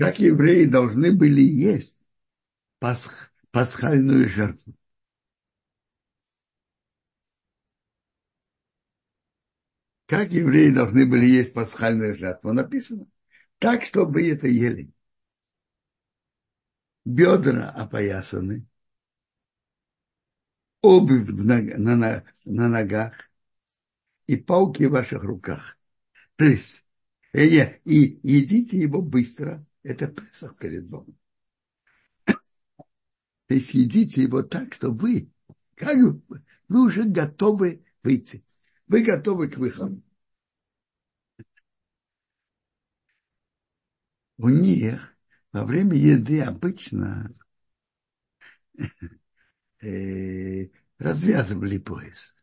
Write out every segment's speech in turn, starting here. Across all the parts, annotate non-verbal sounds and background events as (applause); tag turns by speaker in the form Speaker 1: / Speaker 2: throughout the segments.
Speaker 1: как евреи должны были есть пасх, пасхальную жертву. Как евреи должны были есть пасхальную жертву? Написано. Так, чтобы это ели. Бедра опоясаны, обувь на, на, на ногах и палки в ваших руках. То есть, и, э, и едите его быстро. Это Песах перед Богом. То есть едите его так, что вы, как вы уже готовы выйти. Вы готовы к выходу. У них во время еды обычно э, развязывали пояс.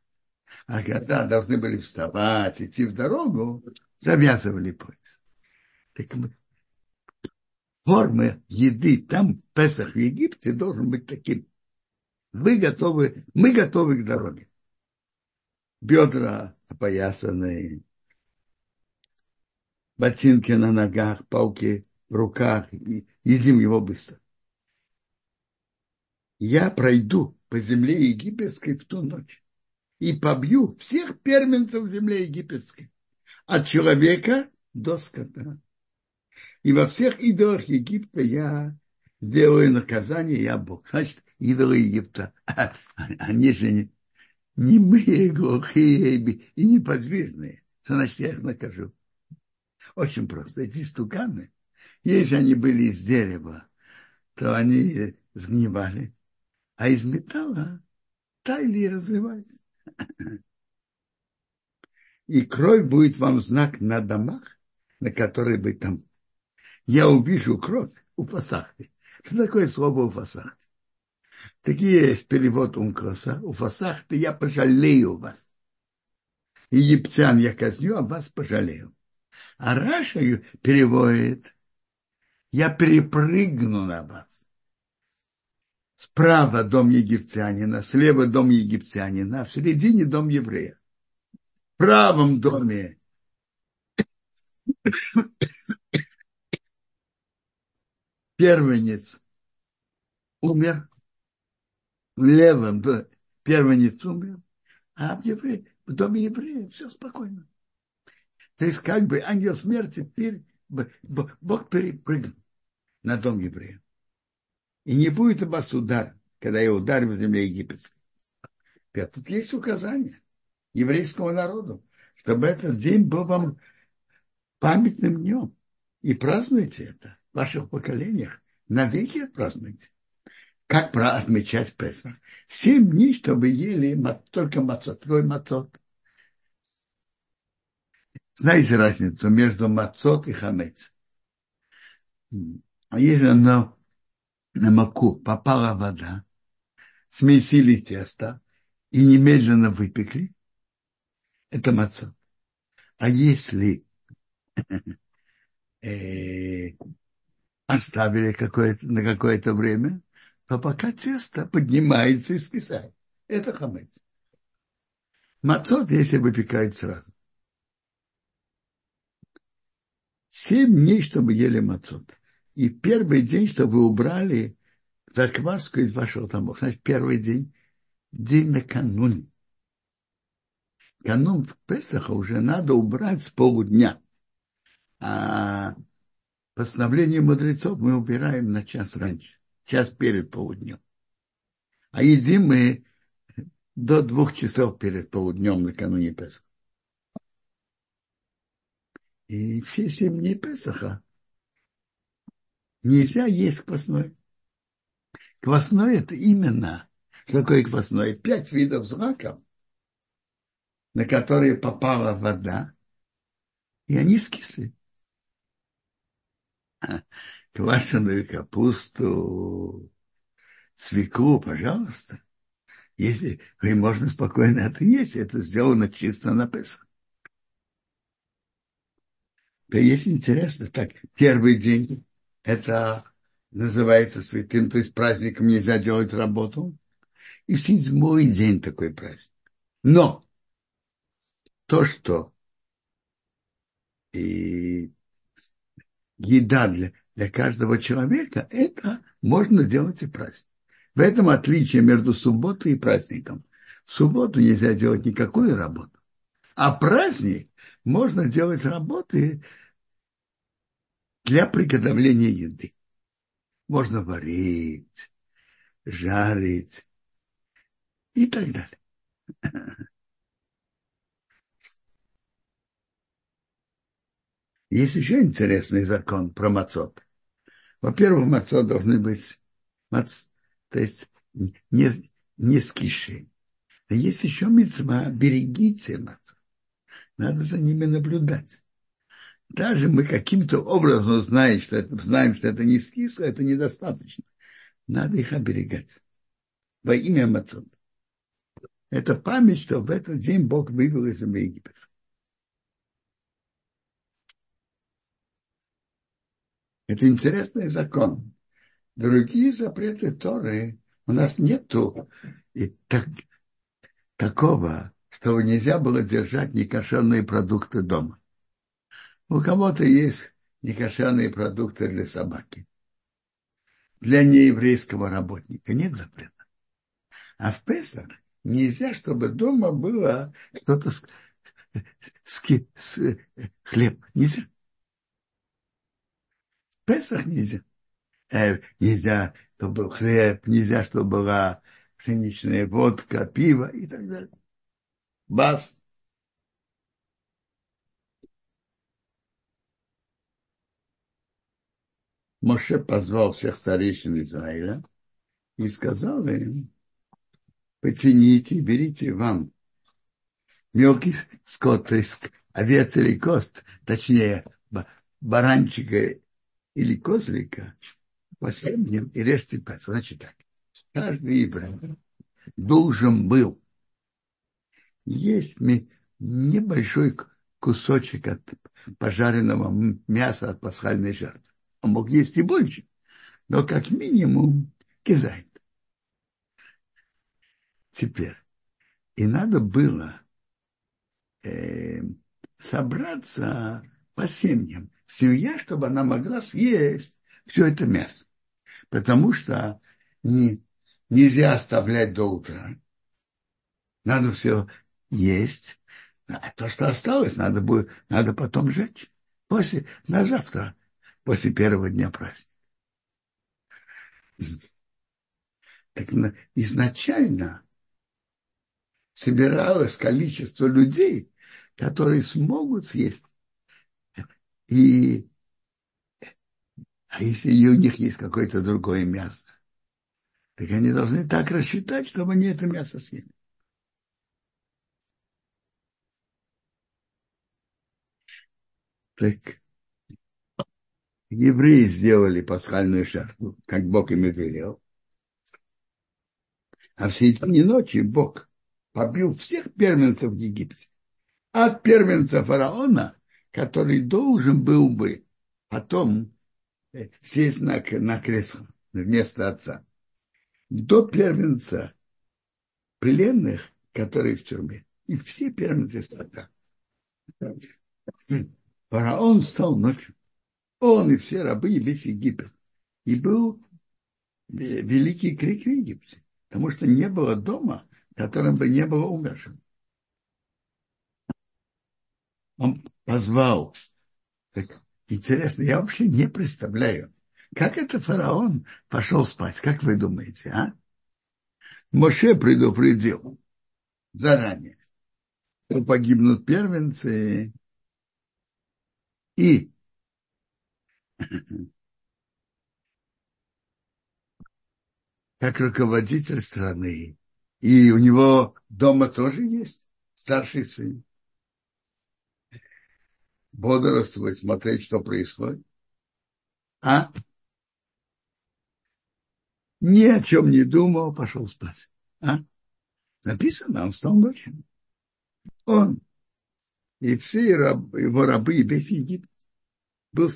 Speaker 1: А когда должны были вставать, идти в дорогу, завязывали пояс. Так мы, форма еды там, Песах в Египте, должен быть таким. Вы готовы, мы готовы к дороге. Бедра опоясанные, ботинки на ногах, палки в руках, и едим его быстро. Я пройду по земле египетской в ту ночь и побью всех первенцев в земле египетской, от человека до скота. И во всех идолах Египта я сделаю наказание, я Бог. Значит, идолы Египта, (laughs) они же не, немые, глухие и неподвижные. Что значит, я их накажу? Очень просто. Эти стуканы, если они были из дерева, то они сгнивали, а из металла таяли и разливались. (laughs) И кровь будет вам знак на домах, на которые вы там. Я увижу кровь у фасахты. Что такое слово у фасахты? Такие есть перевод Ункроса. У фасахты я пожалею вас. Египтян я казню, а вас пожалею. А Раша переводит, я перепрыгну на вас. Справа дом египтянина, слева дом египтянина, в середине дом еврея. В правом доме первенец умер, в левом первенец умер, а в, евре, в доме еврея все спокойно. То есть как бы ангел смерти, Бог перепрыгнул на дом еврея. И не будет у вас удар, когда я ударю в земле египетской. Тут есть указание еврейскому народу, чтобы этот день был вам памятным днем. И празднуйте это ваших поколениях. Навеки празднуйте. Как отмечать Песах? Семь дней, чтобы ели только мацот, твой мацот. Знаете разницу между мацот и хамец? А если оно на маку попала вода, смесили тесто и немедленно выпекли, это маца. А если (laughs) э, оставили какое на какое-то время, то пока тесто поднимается и скисает. Это хамец. Мацот, если выпекают сразу. Семь дней, чтобы ели мацот. И первый день, что вы убрали закваску из вашего дома, значит, первый день, день накануне. Канун в Песаха уже надо убрать с полудня. А постановление мудрецов мы убираем на час раньше, час перед полуднем. А едим мы до двух часов перед полуднем накануне Песаха. И все семь дней Песаха нельзя есть квасной. Квасной это именно, что квасной? Пять видов злаков, на которые попала вода, и они скисли. (laughs) Квашеную капусту, свеклу, пожалуйста. Если вы можно спокойно это есть, это сделано чисто на Песах. Есть интересно, так, первый день это называется святым, то есть праздником нельзя делать работу. И в седьмой день такой праздник. Но то, что и еда для, для каждого человека, это можно делать и праздник. В этом отличие между субботой и праздником. В субботу нельзя делать никакую работу. А праздник можно делать работы для приготовления еды. Можно варить, жарить и так далее. Есть еще интересный закон про мацот. Во-первых, мацот должны быть, мац, то есть не, не скиши. Но есть еще мецва, берегите мацот. Надо за ними наблюдать. Даже мы каким-то образом знаем, что это, знаем, что это не скисло, это недостаточно. Надо их оберегать. Во имя Мацот. Это память, что в этот день Бог вывел из земли Это интересный закон. Другие запреты Торы у нас нету и так, такого, чтобы нельзя было держать некошерные продукты дома. У кого-то есть некошерные продукты для собаки. Для нееврейского работника нет запрета. А в Песах нельзя, чтобы дома было что-то с, с, с, хлеб. Нельзя. Песах нельзя. Э, нельзя, чтобы был хлеб, нельзя, чтобы была пшеничная водка, пиво и так далее. Бас. Моше позвал всех старейшин Израиля и сказал им, потяните, берите вам мелкий скот, овец или кост, точнее, баранчика или козлика, по семьям и режьте пес. Значит так, каждый еврей должен был есть небольшой кусочек от пожаренного мяса от пасхальной жертвы. Он мог есть и больше, но как минимум кизайт. Теперь. И надо было э, собраться по семьям, семья, чтобы она могла съесть все это мясо. Потому что не, нельзя оставлять до утра. Надо все есть. А то, что осталось, надо, будет, надо потом жечь. После, на завтра после первого дня праздника. Так изначально собиралось количество людей, которые смогут съесть. И а если у них есть какое-то другое мясо, так они должны так рассчитать, чтобы они это мясо съели. Так евреи сделали пасхальную жертву, как Бог им и велел. А в середине ночи Бог побил всех первенцев в Египте. От первенца фараона, который должен был бы потом э, сесть на, на кресло вместо отца, до первенца пленных, которые в тюрьме. И все первенцы страдали. Фараон стал ночью он и все рабы, и весь Египет. И был великий крик в Египте, потому что не было дома, в котором бы не было умерших. Он позвал. Так интересно, я вообще не представляю, как это фараон пошел спать, как вы думаете, а? Моше предупредил заранее, что погибнут первенцы, и как руководитель страны. И у него дома тоже есть старший сын. Бодрствовать, смотреть, что происходит. А? Ни о чем не думал, пошел спать. А? Написано, он стал ночью. Он и все его рабы, и весь Египет был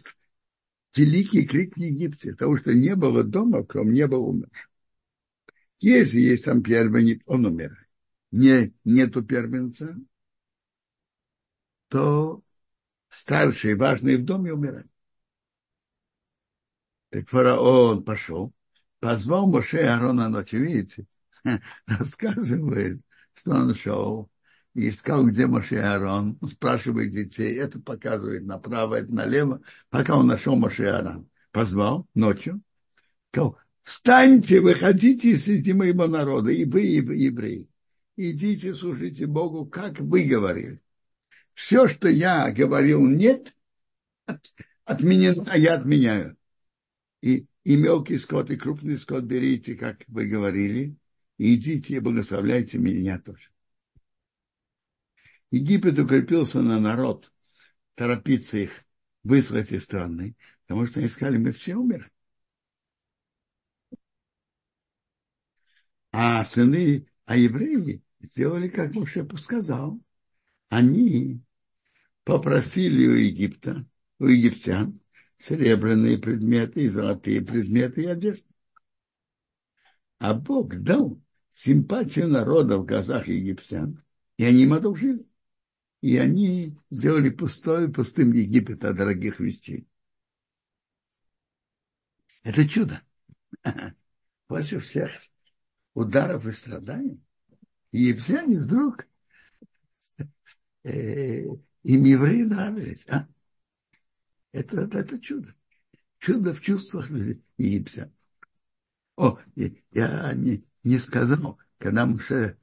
Speaker 1: великий крик в Египте, потому что не было дома, кроме неба умерших. Если есть там первенец, он умирает. Не, нету первенца, то старший, важный в доме умирает. Так фараон пошел, позвал Моше и Аарона ночью, видите, (laughs) рассказывает, что он шел, и искал, где Моше и Аарон, спрашивает детей, это показывает направо, это налево, пока он нашел Моше и Аарон. Позвал ночью, сказал, встаньте, выходите среди моего народа, и вы, и вы, евреи. Идите, слушайте Богу, как вы говорили. Все, что я говорил нет, отменено, а я отменяю. И, и мелкий скот, и крупный скот берите, как вы говорили, и идите и благословляйте меня тоже. Египет укрепился на народ, торопиться их выслать из страны, потому что они сказали, мы все умерли. А сыны, а евреи сделали, как Муше сказал. Они попросили у Египта, у египтян, серебряные предметы и золотые предметы и одежду. А Бог дал симпатию народа в глазах египтян, и они им одолжили. И они сделали пустой, пустым Египет от дорогих вещей. Это чудо. (laughs) После всех ударов и страданий. Египтяне вдруг э, им евреи нравились. А? Это, это, это чудо. Чудо в чувствах людей египтян. О, я не, не сказал, когда, Муше,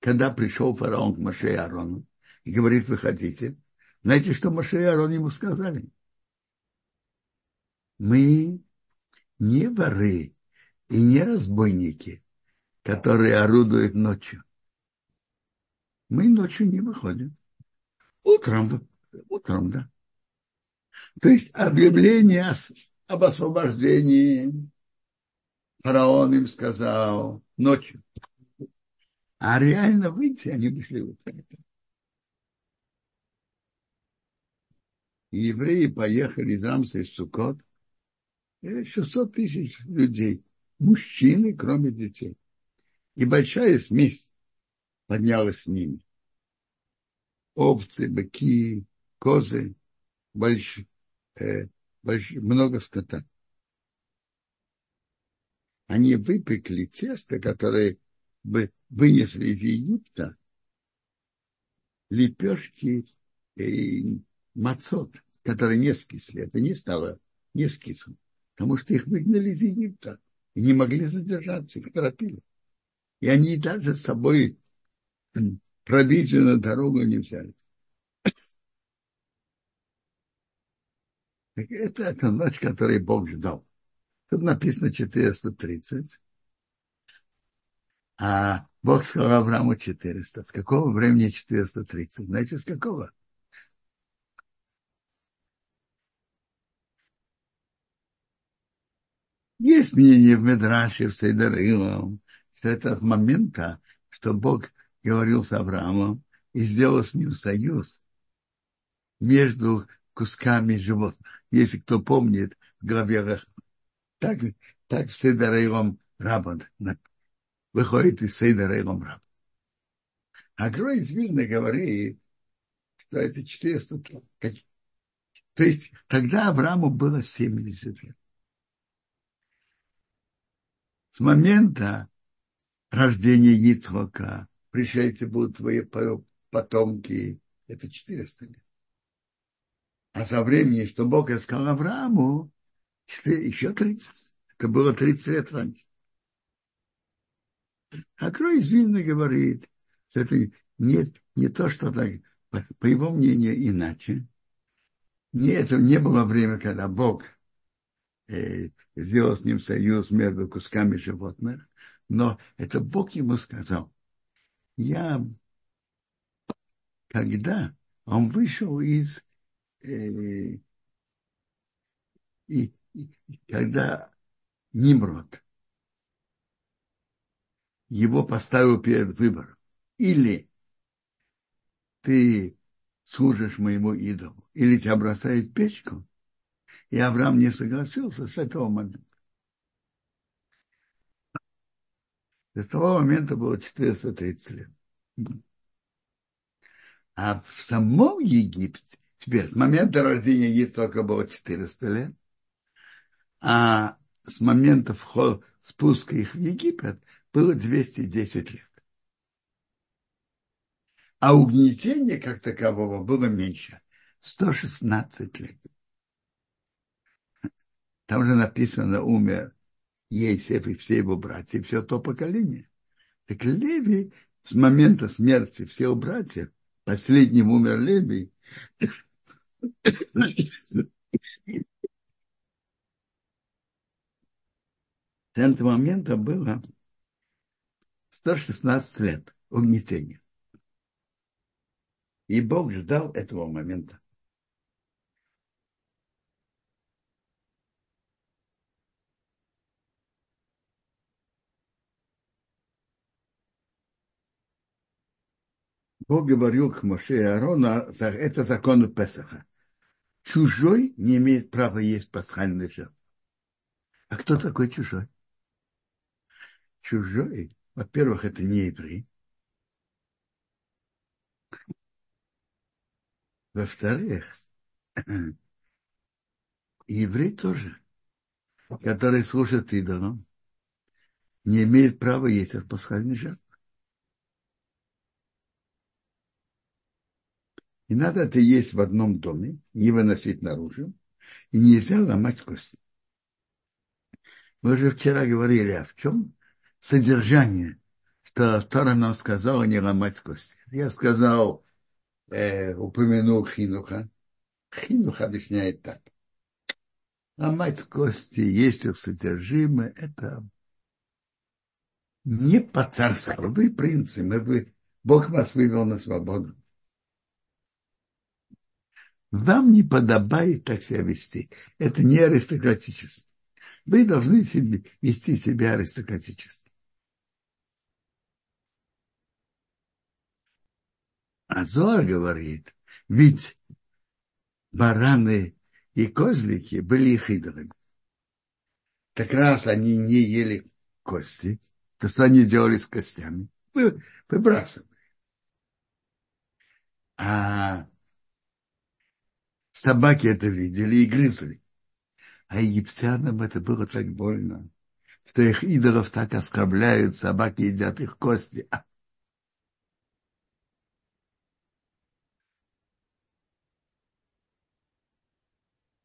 Speaker 1: когда пришел фараон к Маше и Арону и говорит, вы хотите, знаете, что Маше и Арон ему сказали? Мы не воры и не разбойники, которые орудуют ночью. Мы ночью не выходим. Утром, утром, да. То есть объявление об освобождении фараон им сказал ночью. А реально выйти они вышли утром. И евреи поехали из Рамса из Сукот. 600 тысяч людей, мужчины, кроме детей. И большая смесь поднялась с ними. Овцы, быки, козы, больш, э, больш, много скота. Они выпекли тесто, которое бы вынесли из Египта, лепешки и мацот, которые не скисли. Это не стало не скисом, потому что их выгнали из Египта и не могли задержаться, их торопили. И они даже с собой провизию на дорогу не взяли. Это, это ночь, которую Бог ждал. Тут написано 430. А Бог сказал Аврааму 400. С какого времени 430? Знаете, с какого? Есть мнение в Медраше, в Сейдарилом, что это от момента, что Бог говорил с Авраамом и сделал с ним союз между кусками животных. Если кто помнит, в главе так, так в Сейдарилом Рабан выходит из Сейдарилом Рабан. А Грой Вильна говорит, что это 400 лет. То есть тогда Аврааму было 70 лет. С момента рождения Ицхока пришельцы будут твои потомки, это 400 лет. А со времени, что Бог сказал Аврааму, еще 30. Это было 30 лет раньше. А Крой из Вильна говорит, что это не, не то, что так, по, по его мнению, иначе. Не, это не было время, когда Бог э, сделал с ним союз между кусками животных, но это Бог ему сказал. Я, когда он вышел из, э, и, и когда Нимрод его поставил перед выбором, или ты служишь моему идолу, или тебя бросает печку, и Авраам не согласился с этого момента. С того момента было 430 лет. А в самом Египте, теперь с момента рождения Ицхака было 400 лет, а с момента входа, спуска их в Египет было 210 лет. А угнетение как такового было меньше. 116 лет. Там же написано, умер Ейсев и все его братья, все то поколение. Так Леви с момента смерти всех братьев, последним умер Леви, с этого момента было 116 лет угнетения. И Бог ждал этого момента. Бог говорил к Моше и Аарону, это закон Песаха. Чужой не имеет права есть пасхальный жертву. А кто такой чужой? Чужой, во-первых, это не еврей. Во-вторых, (clears throat) еврей тоже, который служит идолам, не имеет права есть от пасхальной жертвы. И надо это есть в одном доме, не выносить наружу, и нельзя ломать кости. Мы уже вчера говорили, а в чем содержание, что Тора нам сказала не ломать кости. Я сказал, э, упомянул Хинуха. Хинух объясняет так. Ломать кости, есть их содержимое, это не по-царски. Вы принцы, мы бы, Бог вас вывел на свободу. Вам не подобает так себя вести. Это не аристократически. Вы должны себе, вести себя аристократически. Азор говорит, ведь бараны и козлики были их идолами. Так раз они не ели кости, то что они делали с костями? Вы, выбрасывали. А Собаки это видели и грызли. А египтянам это было так больно, что их идолов так оскорбляют, собаки едят их кости.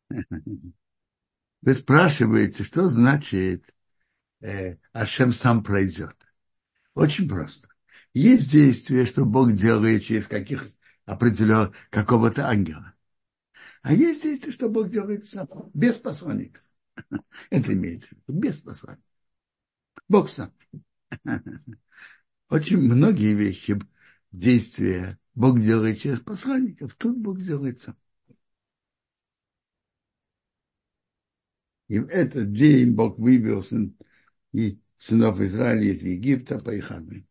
Speaker 1: (laughs) Вы спрашиваете, что значит э, Ашем сам пройдет? Очень просто. Есть действие, что Бог делает через каких определенных какого-то ангела. А есть действие, что Бог делает сам, без посланника. (laughs) Это имеется в виду, без посланника. Бог сам. (laughs) Очень многие вещи, действия Бог делает через посланников, тут Бог делает сам. И в этот день Бог вывел сын, и сынов Израиля из Египта по их армии.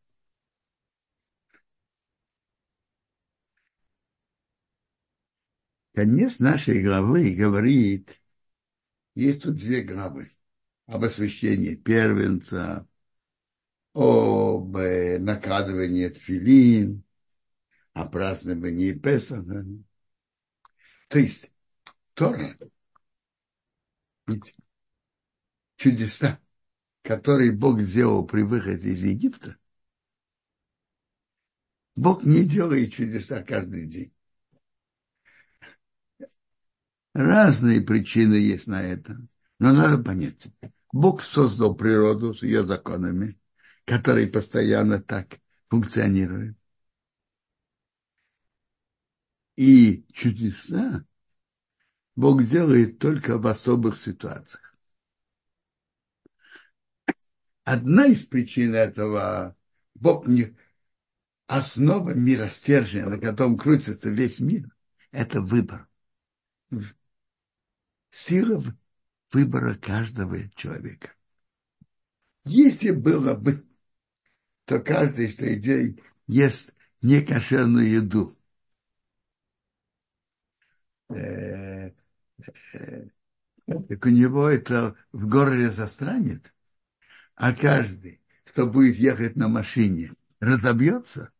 Speaker 1: Конец нашей главы говорит, есть тут две главы об освящении первенца, об э, накладывании тфилин, о праздновании Песаха. То есть Тора, чудеса, которые Бог сделал при выходе из Египта, Бог не делает чудеса каждый день. Разные причины есть на это. Но надо понять. Бог создал природу с ее законами, которые постоянно так функционируют. И чудеса Бог делает только в особых ситуациях. Одна из причин этого, Бог не, основа миростержия, на котором крутится весь мир, это выбор сила выбора каждого человека. Если было бы, то каждый, что день ест некошерную еду, э, э, так у него это в горле застранет, а каждый, кто будет ехать на машине, разобьется,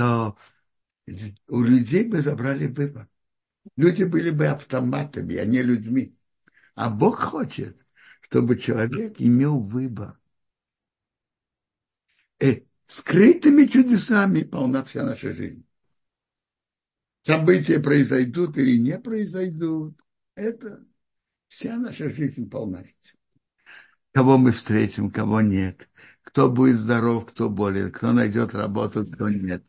Speaker 1: то у людей бы забрали выбор. Люди были бы автоматами, а не людьми. А Бог хочет, чтобы человек имел выбор. Э, скрытыми чудесами полна вся наша жизнь. События произойдут или не произойдут. Это вся наша жизнь полна этим. Кого мы встретим, кого нет. Кто будет здоров, кто болен, кто найдет работу, кто нет.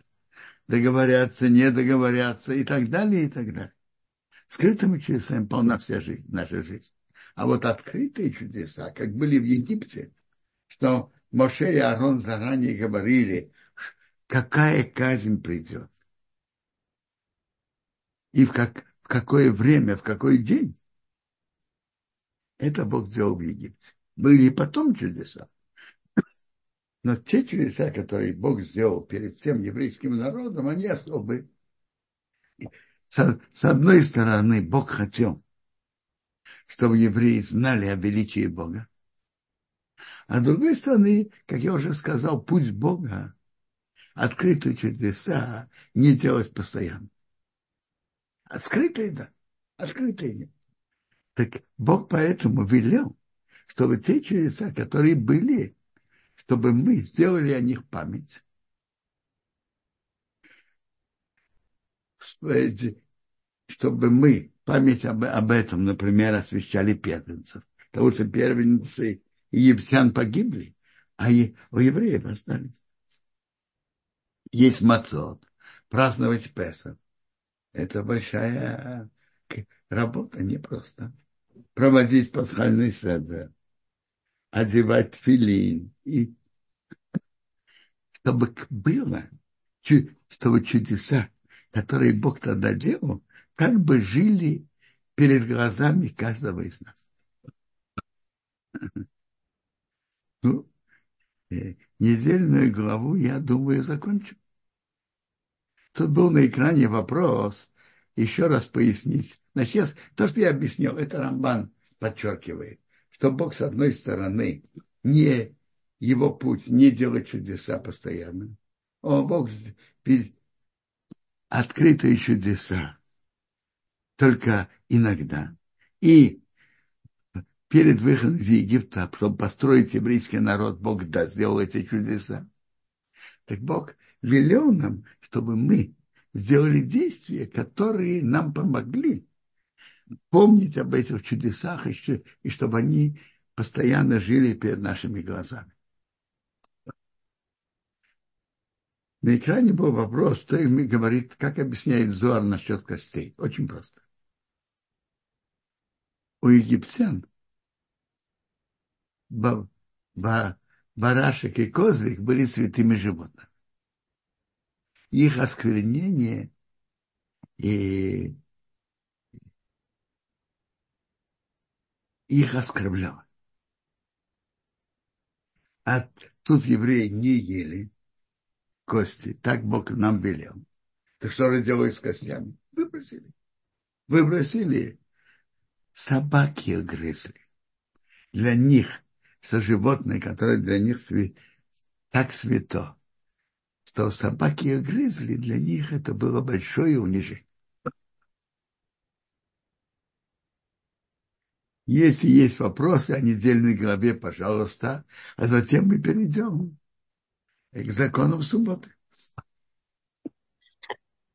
Speaker 1: Договорятся, не договорятся и так далее, и так далее. Скрытыми чудесами полна вся жизнь, наша жизнь. А вот открытые чудеса, как были в Египте, что Моше и Аарон заранее говорили, какая казнь придет. И в, как, в какое время, в какой день. Это Бог сделал в Египте. Были и потом чудеса. Но те чудеса, которые Бог сделал перед всем еврейским народом, они особые. С, с одной стороны, Бог хотел, чтобы евреи знали о величии Бога. А с другой стороны, как я уже сказал, путь Бога, открытые чудеса, не делать постоянно. Скрытые, да, скрытые нет. Так Бог поэтому велел, чтобы те чудеса, которые были, чтобы мы сделали о них память чтобы мы память об, об этом, например, освещали первенцев. Потому что первенцы египтян погибли, а у евреев остались. Есть мацот, праздновать Песах. Это большая работа, не просто. Проводить пасхальный седер, одевать филин, и чтобы было, чтобы чудеса, которые Бог тогда делал, как бы жили перед глазами каждого из нас. (laughs) Ну, э, недельную главу, я думаю, закончу. Тут был на экране вопрос, еще раз пояснить. Значит, то, что я объяснил, это Рамбан подчеркивает, что Бог, с одной стороны, не его путь, не делать чудеса постоянно. О, Бог открытые чудеса только иногда. И перед выходом из Египта, чтобы построить еврейский народ, Бог да, сделал эти чудеса. Так Бог велел нам, чтобы мы сделали действия, которые нам помогли помнить об этих чудесах, и, и чтобы они постоянно жили перед нашими глазами. На экране был вопрос, что им говорит, как объясняет Зоар насчет костей. Очень просто у египтян барашек и козлик были святыми животными. Их осквернение и их оскорбляло. А тут евреи не ели кости, так Бог нам велел. Так что же делают с костями? Выбросили. Выбросили собаки грызли. Для них, что животное, которое для них сви... так свято, что собаки грызли, для них это было большое унижение. Если есть вопросы о недельной главе, пожалуйста, а затем мы перейдем к законам субботы.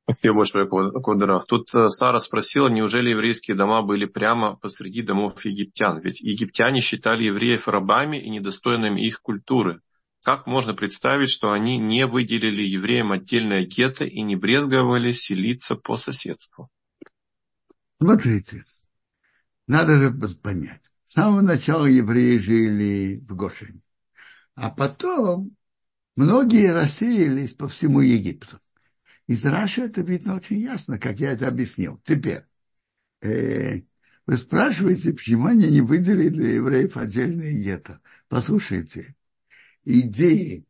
Speaker 2: Спасибо большое, Кодерах. Тут э, Сара спросила, неужели еврейские дома были прямо посреди домов египтян? Ведь египтяне считали евреев рабами и недостойными их культуры. Как можно представить, что они не выделили евреям отдельное гетто и не брезговали селиться по соседству?
Speaker 1: Смотрите, надо же понять. С самого начала евреи жили в Гошине, а потом многие рассеялись по всему Египту. Из Раши это видно очень ясно, как я это объяснил. Теперь, э, вы спрашиваете, почему они не выделили для евреев отдельные гетто. Послушайте, идеи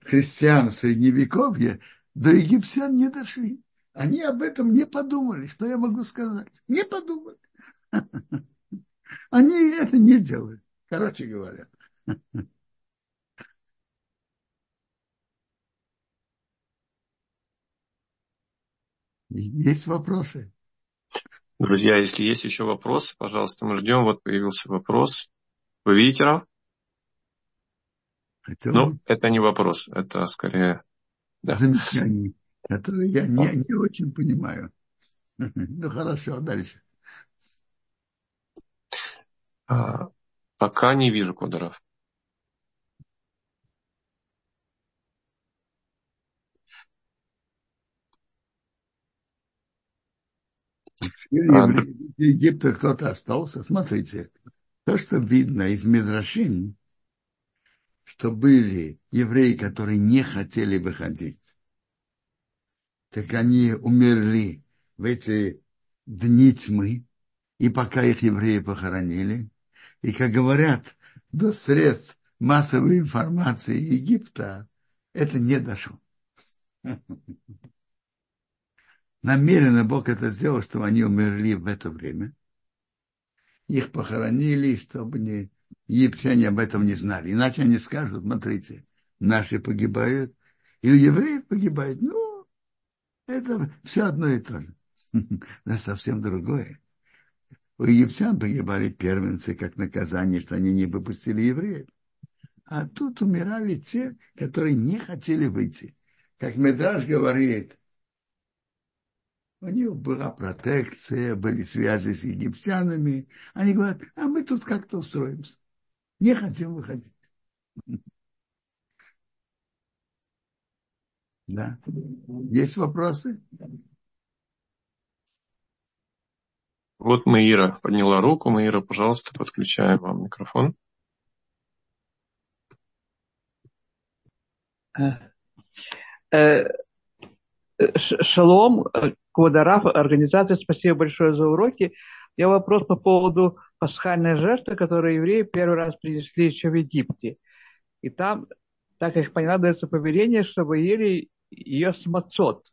Speaker 1: христиан в Средневековье до египтян не дошли. Они об этом не подумали. Что я могу сказать? Не подумали. Они это не делают. Короче говоря. Есть вопросы?
Speaker 2: Друзья, если есть еще вопросы, пожалуйста, мы ждем. Вот появился вопрос. Вы видите, Рав?
Speaker 1: Хотел
Speaker 2: ну, это не вопрос, это скорее...
Speaker 1: Да. Замечание, которое я не, не очень понимаю. (laughs) Ну хорошо, дальше.
Speaker 2: А, пока не вижу кодеров.
Speaker 1: А, Египта кто-то остался. Смотрите, то, что видно из Мидрашин, что были евреи, которые не хотели выходить, так они умерли в эти дни тьмы, и пока их евреи похоронили, и, как говорят, до средств массовой информации Египта это не дошло. (laughs) Намеренно Бог это сделал, чтобы они умерли в это время. Их похоронили, чтобы не, египтяне об этом не знали. Иначе они скажут, смотрите, наши погибают, и у евреев погибают. Ну, это все одно и то же. (laughs) Но совсем другое. У египтян погибали первенцы как наказание, что они не выпустили евреев. А тут умирали те, которые не хотели выйти. Как Медраж говорит, у них была протекция, были связи с египтянами. Они говорят, а мы тут как-то устроимся. Не хотим выходить. Да. Есть вопросы?
Speaker 2: Вот Маира подняла руку. Маира, пожалуйста, подключаем вам микрофон.
Speaker 3: Э, э, шалом, Квадараф, организация, спасибо большое за уроки. Я вопрос по поводу пасхальной жертвы, которую евреи первый раз принесли еще в Египте. И там, так как поняла, дается повеление, чтобы ели ее с мацот.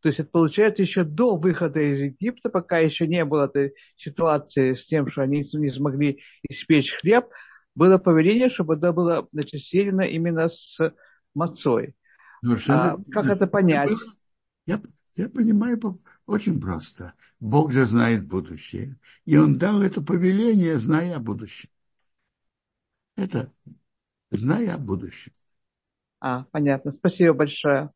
Speaker 3: То есть это получается еще до выхода из Египта, пока еще не было этой ситуации с тем, что они не смогли испечь хлеб, было повеление, чтобы это было значит, съедено именно с мацой. Ну, а, как это понять?
Speaker 1: Я, я понимаю очень просто. Бог же знает будущее. И Он дал это повеление, зная о будущем. Это зная о будущем.
Speaker 3: А, понятно. Спасибо большое.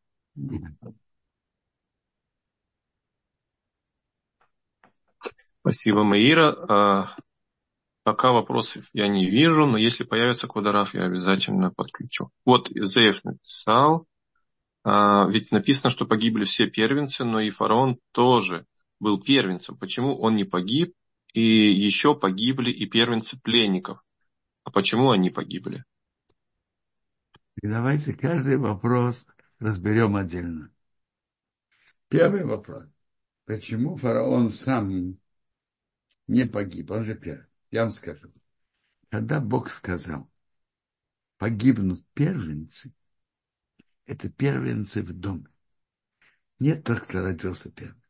Speaker 2: Спасибо, Маира. А, пока вопросов я не вижу, но если появится квадраф, я обязательно подключу. Вот Зеев написал. А, ведь написано, что погибли все первенцы, но и фараон тоже был первенцем. Почему он не погиб? И еще погибли и первенцы пленников. А почему они погибли?
Speaker 1: И давайте каждый вопрос разберем отдельно. Первый вопрос. Почему фараон сам не погиб? Он же первый. Я вам скажу. Когда Бог сказал, погибнут первенцы, это первенцы в доме. Нет тот, кто родился первым.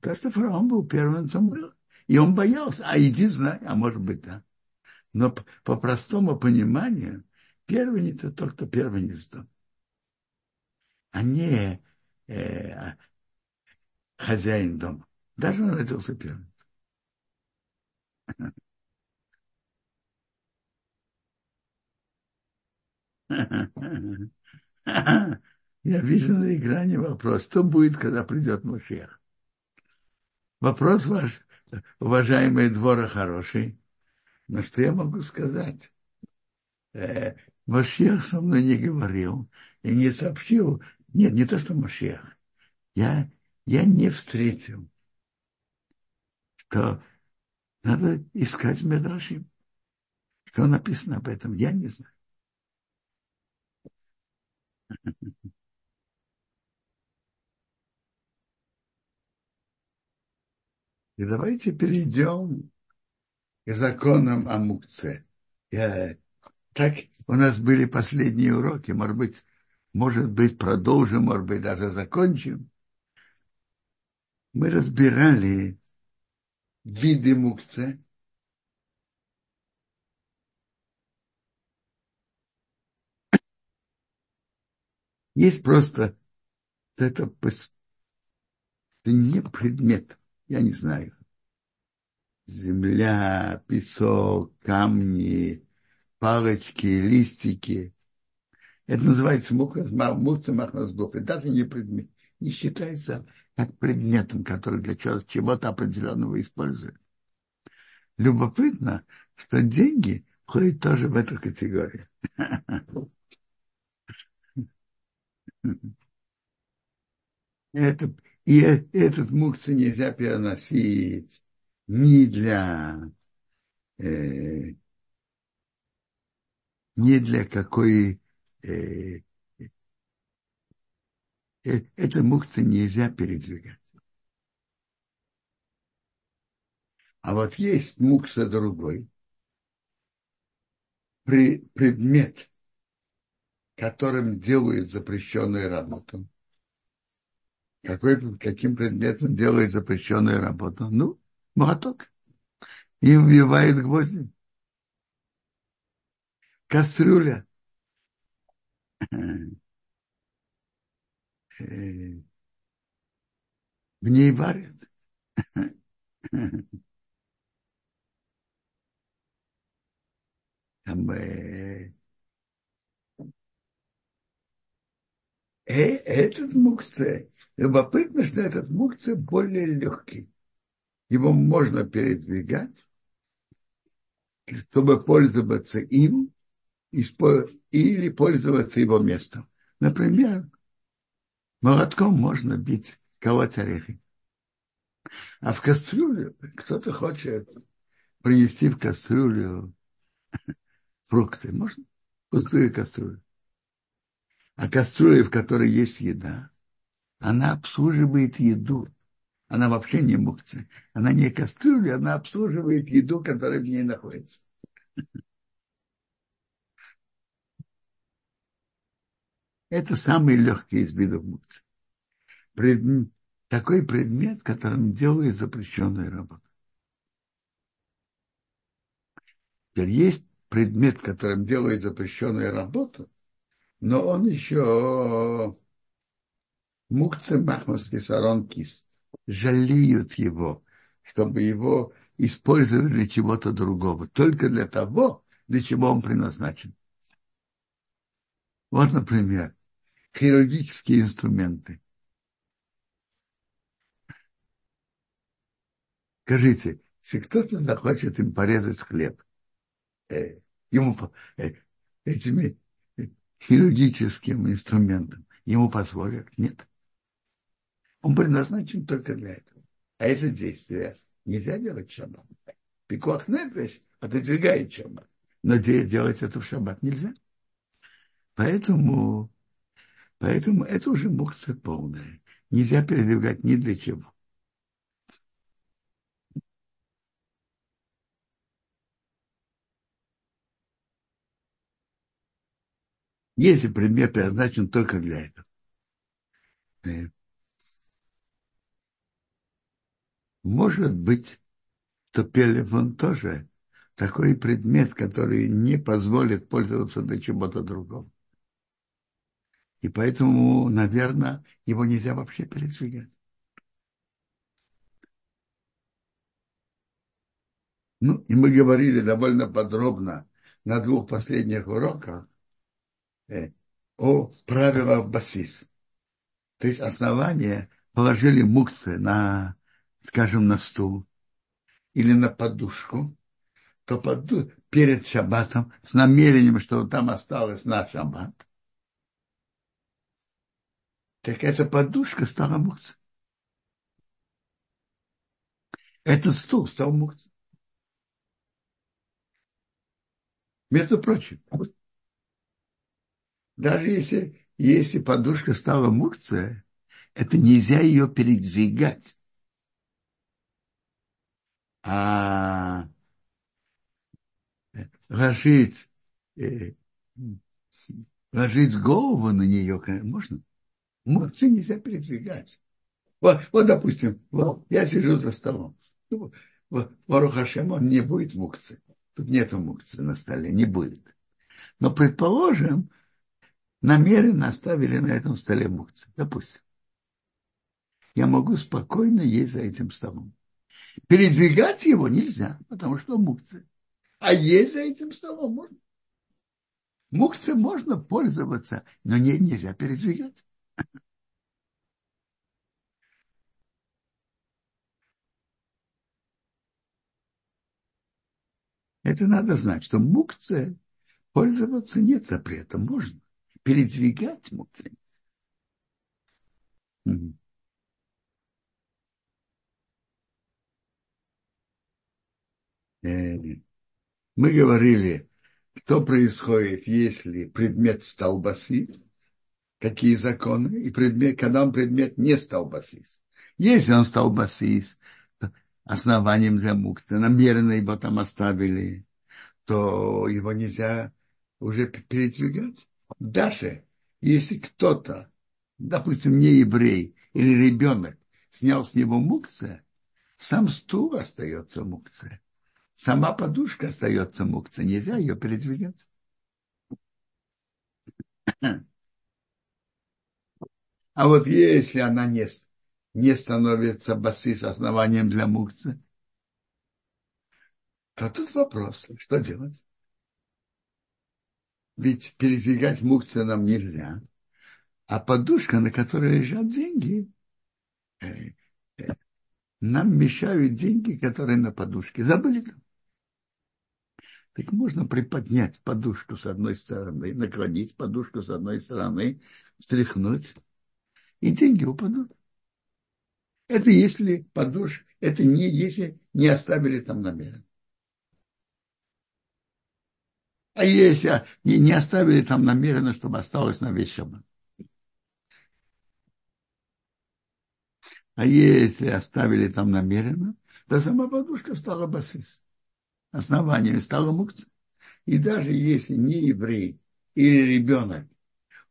Speaker 1: Так что фараон был первенцем. И он боялся, а иди знай, а может быть, да. Но по простому пониманию, первенец это тот, кто первенец в доме. А не э, хозяин дома. Даже он родился первым. Я вижу на экране вопрос, что будет, когда придет Машех? Вопрос ваш, уважаемые двора хороший, но что я могу сказать? Машех со мной не говорил и не сообщил. Нет, не то, что Машех. Я, я не встретил, что надо искать Медрашим. Что написано об этом, я не знаю. И давайте перейдем к законам о мукце. Я, так у нас были последние уроки, может быть, может быть, продолжим, может быть, даже закончим. Мы разбирали виды мукце. Есть просто это Это не предмет, я не знаю. Земля, песок, камни, палочки, листики. Это называется мукца махназдов. И даже не предмет, не считается как предметом, который для чего-то определенного используют. Любопытно, что деньги входят тоже в эту категорию. Это, и этот мукцы нельзя переносить ни для э, ни для какой э, э, это мукцы нельзя передвигать. А вот есть мукса другой, при, предмет, которым делают запрещенную работу. Какой, каким предметом делает запрещенную работу? Ну, молоток. Им вбивают гвозди. Кастрюля. В ней варят. Там, э, э, этот мукце, любопытно, что этот мукце более легкий. Его можно передвигать, чтобы пользоваться им или пользоваться его местом. Например, молотком можно бить колоть орехи. А в кастрюлю кто-то хочет принести в кастрюлю (laughs) фрукты. Можно пустую кастрюлю. А кастрюля, в которой есть еда, она обслуживает еду. Она вообще не мукция. Она не кастрюля, она обслуживает еду, которая в ней находится. Это самый легкий из видов мукции. Предмет, такой предмет, которым делает запрещенную работу. Теперь есть предмет, которым делает запрещенную работу, но он еще мукцы махмовский сарон кист жалеют его, чтобы его использовать для чего-то другого, только для того, для чего он предназначен. Вот, например, хирургические инструменты. Скажите, если кто-то захочет им порезать хлеб, э, ему э, этими хирургическим инструментом ему позволят? Нет. Он предназначен только для этого. А это действие нельзя делать в шаббат. Пикуах нефеш отодвигает шаббат. Но делать это в шаббат нельзя. Поэтому, поэтому это уже мукция полная. Нельзя передвигать ни для чего. Если предмет предназначен только для этого. Э, может быть, что телефон тоже такой предмет, который не позволит пользоваться для чего-то другого. И поэтому, наверное, его нельзя вообще передвигать. Ну, и мы говорили довольно подробно на двух последних уроках Э, о правилах басис. То есть основание положили мукцы на, скажем, на стул или на подушку, то поду, перед шаббатом с намерением, что там осталось на шаббат, так эта подушка стала мукцей. Этот стул стал мукцей. Между прочим, даже если, если подушка стала мукция, это нельзя ее передвигать. А ложить, э, ложить голову на нее можно. Мукцы нельзя передвигать. Вот, вот допустим, вот, я сижу за столом. Ну, вот, Барухашем, он не будет мукцы. Тут нету мукцы на столе, не будет. Но предположим, намеренно оставили на этом столе мукцы. Допустим. я могу спокойно есть за этим столом. Передвигать его нельзя, потому что мукция. А есть за этим столом можно. Мукция можно пользоваться, но не, нельзя передвигать. Это надо знать, что мукция пользоваться нет запрета, можно. Передвигать мукция. Угу. Мы говорили, что происходит, если предмет стал басист, какие законы, и предмет, когда он предмет не стал басист. Если он стал басист, основанием для мукты, намеренно его там оставили, то его нельзя уже передвигать. Даже если кто-то, допустим, не еврей или ребенок, снял с него мукция, сам стул остается мукция. Сама подушка остается мукция, нельзя ее передвигать. А вот если она не, не становится басы с основанием для мукцы, то тут вопрос, что делать? Ведь передвигать мукцы нам нельзя. А подушка, на которой лежат деньги, э, э, нам мешают деньги, которые на подушке. Забыли там? Так можно приподнять подушку с одной стороны, наклонить подушку с одной стороны, встряхнуть, и деньги упадут. Это если подушка, это не если не оставили там намеренно. А если не, не оставили там намеренно, чтобы осталось на весь шаббат. А если оставили там намеренно, то сама подушка стала басис основанием стала мукция. И даже если не еврей или ребенок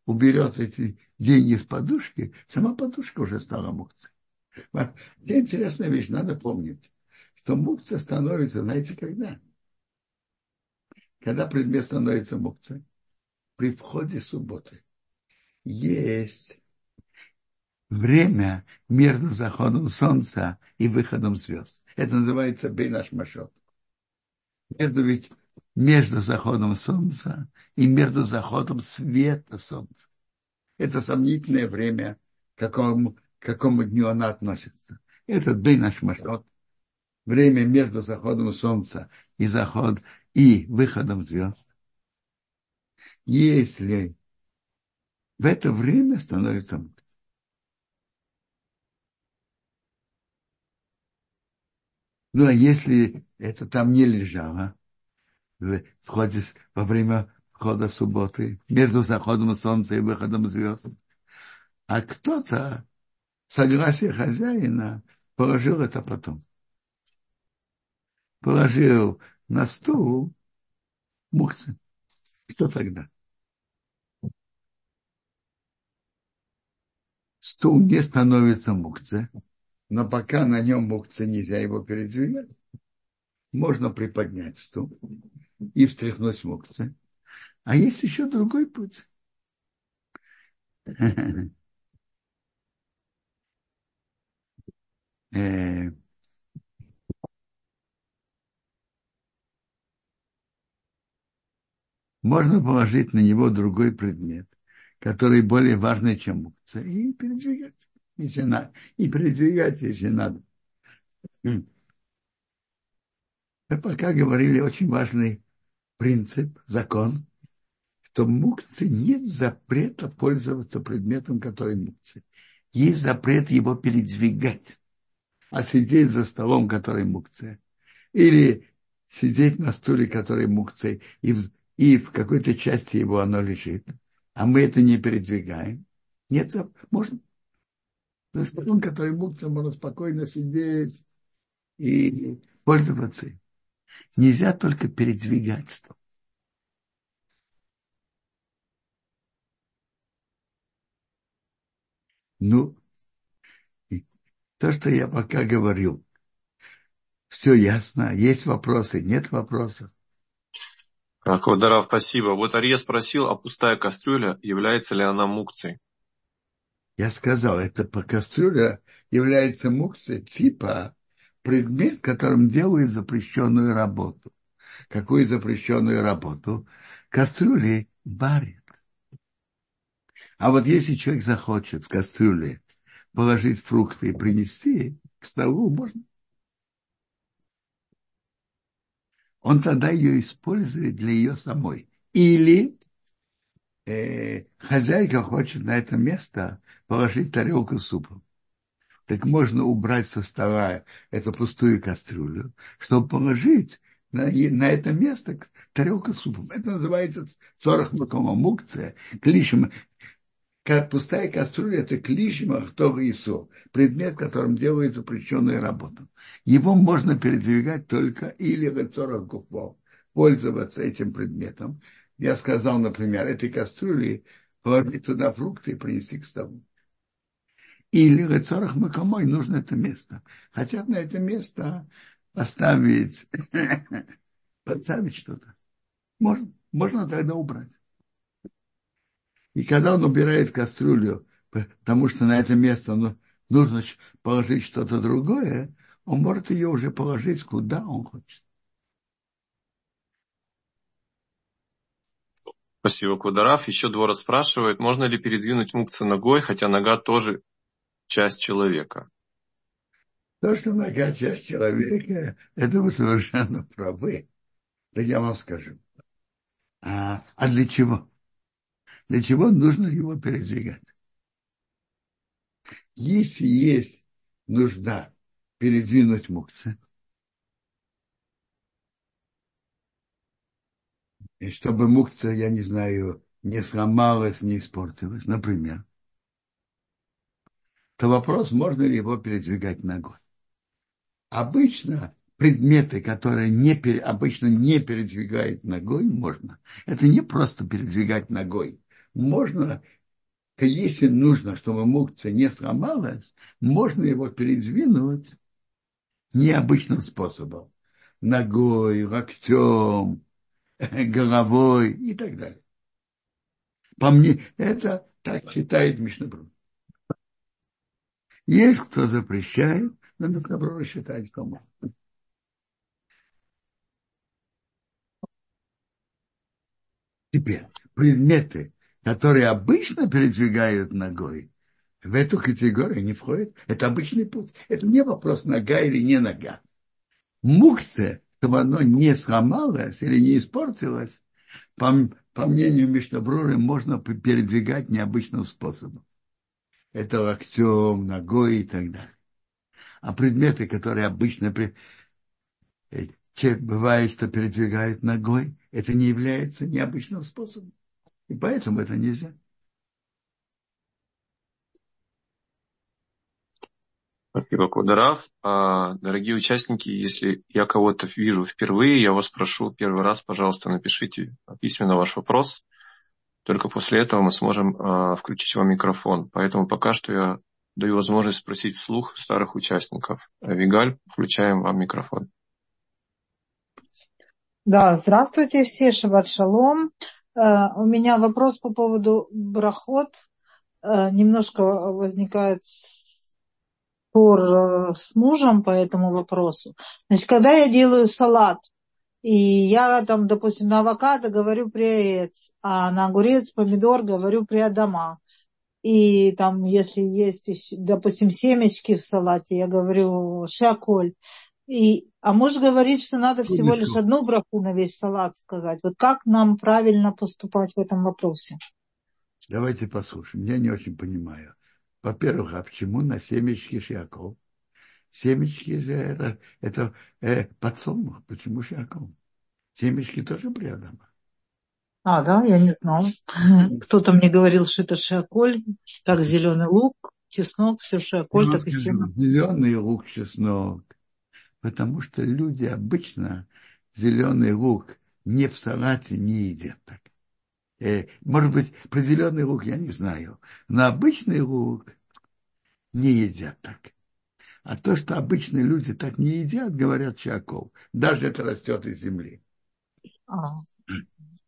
Speaker 1: уберет эти деньги с подушки, сама подушка уже стала мукцией. Интересная вещь, надо помнить, что мукция становится, знаете, когда? Когда предмет становится мукцией? При входе субботы. Есть время между заходом солнца и выходом звезд. Это называется бейнаш машот между, ведь между заходом солнца и между заходом света солнца. Это сомнительное время, к какому, к какому дню она относится. Это наш Машот, время между заходом солнца и заход и выходом звезд. Если в это время становится Ну, а если это там не лежало, в ходе, во время входа субботы, между заходом солнца и выходом звезд, а кто-то, согласие хозяина, положил это потом. Положил на стул мукцы. Что тогда? Стул не становится мукце, но пока на нем мукция нельзя его передвигать, можно приподнять стул и встряхнуть мукцы. А есть еще другой путь. (laughs) Э, можно положить на него другой предмет, который более важный, чем мукция, и передвигать если надо, и передвигать, если надо. Мы пока говорили очень важный принцип, закон, что мукцы нет запрета пользоваться предметом, который мукцы. Есть запрет его передвигать, а сидеть за столом, который мукция. Или сидеть на стуле, который мукция, и в, и в какой-то части его оно лежит, а мы это не передвигаем. Нет, можно, за столом, который мукция можно спокойно сидеть и пользоваться. Нельзя только передвигать стол. Ну, то, что я пока говорил, все ясно. Есть вопросы, нет вопросов.
Speaker 2: Квадоров, спасибо. Вот Ария спросил, а пустая кастрюля, является ли она мукцией?
Speaker 1: Я сказал, это по кастрюля является мукция типа предмет, которым делают запрещенную работу. Какую запрещенную работу? Кастрюли варят. А вот если человек захочет в кастрюле положить фрукты и принести к столу, можно. Он тогда ее использует для ее самой. Или э, хозяйка хочет на это место положить тарелку супа. Так можно убрать со стола эту пустую кастрюлю, чтобы положить на, на это место тарелку супа. Это называется цорах мукция, клишем. Пустая кастрюля – это клишем ахтор Исо, предмет, которым делают запрещенную работу. Его можно передвигать только или в гуфо, пользоваться этим предметом, я сказал, например, этой кастрюли положить туда фрукты и принести к столу. Или Рецорах Макомой нужно это место. Хотят на это место поставить, (laughs) поставить что-то. Можно, можно тогда убрать. И когда он убирает кастрюлю, потому что на это место ну, нужно положить что-то другое, он может ее уже положить куда он хочет.
Speaker 2: Спасибо, Квадорав. Еще Дворот спрашивает, можно ли передвинуть мукца ногой, хотя нога тоже часть человека?
Speaker 1: То, что нога часть человека, это вы совершенно правы. Да я вам скажу. А, а для чего? Для чего нужно его передвигать? Если есть нужда передвинуть мукца, и чтобы мукция, я не знаю, не сломалась, не испортилась, например, то вопрос, можно ли его передвигать ногой. Обычно предметы, которые не, обычно не передвигают ногой, можно. Это не просто передвигать ногой. Можно, если нужно, чтобы мукция не сломалась, можно его передвинуть необычным способом. Ногой, локтем, (laughs) головой и так далее. По мне, это так считает Мишнабру. Есть кто запрещает, но Мишнабру считает, что можно. Теперь, предметы, которые обычно передвигают ногой, в эту категорию не входят. Это обычный путь. Это не вопрос, нога или не нога. Мукция чтобы оно не сломалось или не испортилось, по, по мнению Мишнабруры, можно передвигать необычным способом. Это локтем, ногой и так далее. А предметы, которые обычно при... Э, бывает, что передвигают ногой, это не является необычным способом. И поэтому это нельзя.
Speaker 2: Спасибо, Кударав. А, дорогие участники, если я кого-то вижу впервые, я вас прошу первый раз, пожалуйста, напишите письменно ваш вопрос. Только после этого мы сможем а, включить вам микрофон. Поэтому пока что я даю возможность спросить вслух старых участников. Вигаль, включаем вам микрофон.
Speaker 4: Да, здравствуйте все, Шабат Шалом. Uh, у меня вопрос по поводу брахот. Uh, немножко возникает спор э, с мужем по этому вопросу. Значит, когда я делаю салат, и я там, допустим, на авокадо говорю приоец, а на огурец, помидор говорю приадама. И там, если есть, допустим, семечки в салате, я говорю шаколь. И, а муж говорит, что надо всего лишь одну браху на весь салат сказать. Вот как нам правильно поступать в этом вопросе?
Speaker 1: Давайте послушаем. Я не очень понимаю. Во-первых, а почему на семечки Шиаков? Семечки же это, это э, подсолнух. Почему Шиаков? Семечки тоже приадама.
Speaker 4: А, да, я не знала. Кто-то мне говорил, что это шиаколь, как зеленый лук, чеснок, все шиаколь, так и
Speaker 1: Зеленый лук, чеснок. Потому что люди обычно зеленый лук не в салате не едят так. Э, может быть, про зеленый лук я не знаю. Но обычный лук не едят так. А то, что обычные люди так не едят, говорят Чаков, даже это растет из земли.
Speaker 4: А.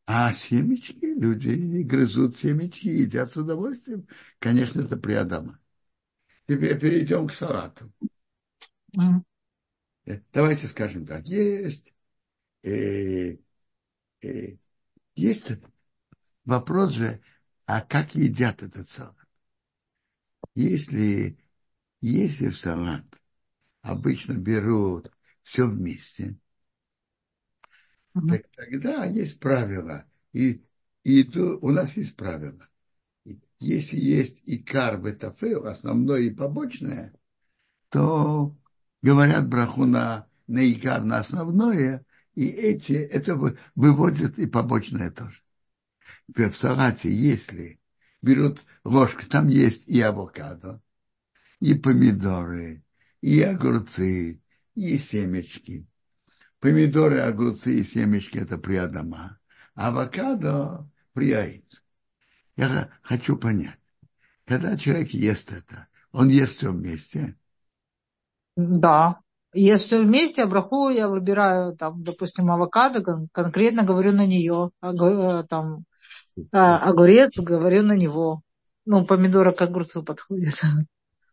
Speaker 1: А семечки, люди грызут семечки, едят с удовольствием. Конечно, это при Адама. Теперь перейдем к салату. Mm. Давайте скажем так. Есть, э, э, есть вопрос же, а как едят этот салат? Если, если в салат обычно берут все вместе, mm-hmm. так тогда есть правила. И, и то, у нас есть правила. Если есть и карбы тафейл, основное и побочное, то говорят браху на, на икар, на основное, и эти, это выводят и побочное тоже. В салате, если берут ложку, там есть и авокадо, и помидоры, и огурцы, и семечки. Помидоры, огурцы и семечки – это при Адама. Авокадо – при Аид. Я хочу понять, когда человек ест это, он ест все вместе?
Speaker 4: Да. Если вместе, браху я выбираю, там, допустим, авокадо, конкретно говорю на нее, э, там, а, огурец, говорю на него. Ну, помидоры к огурцу подходят.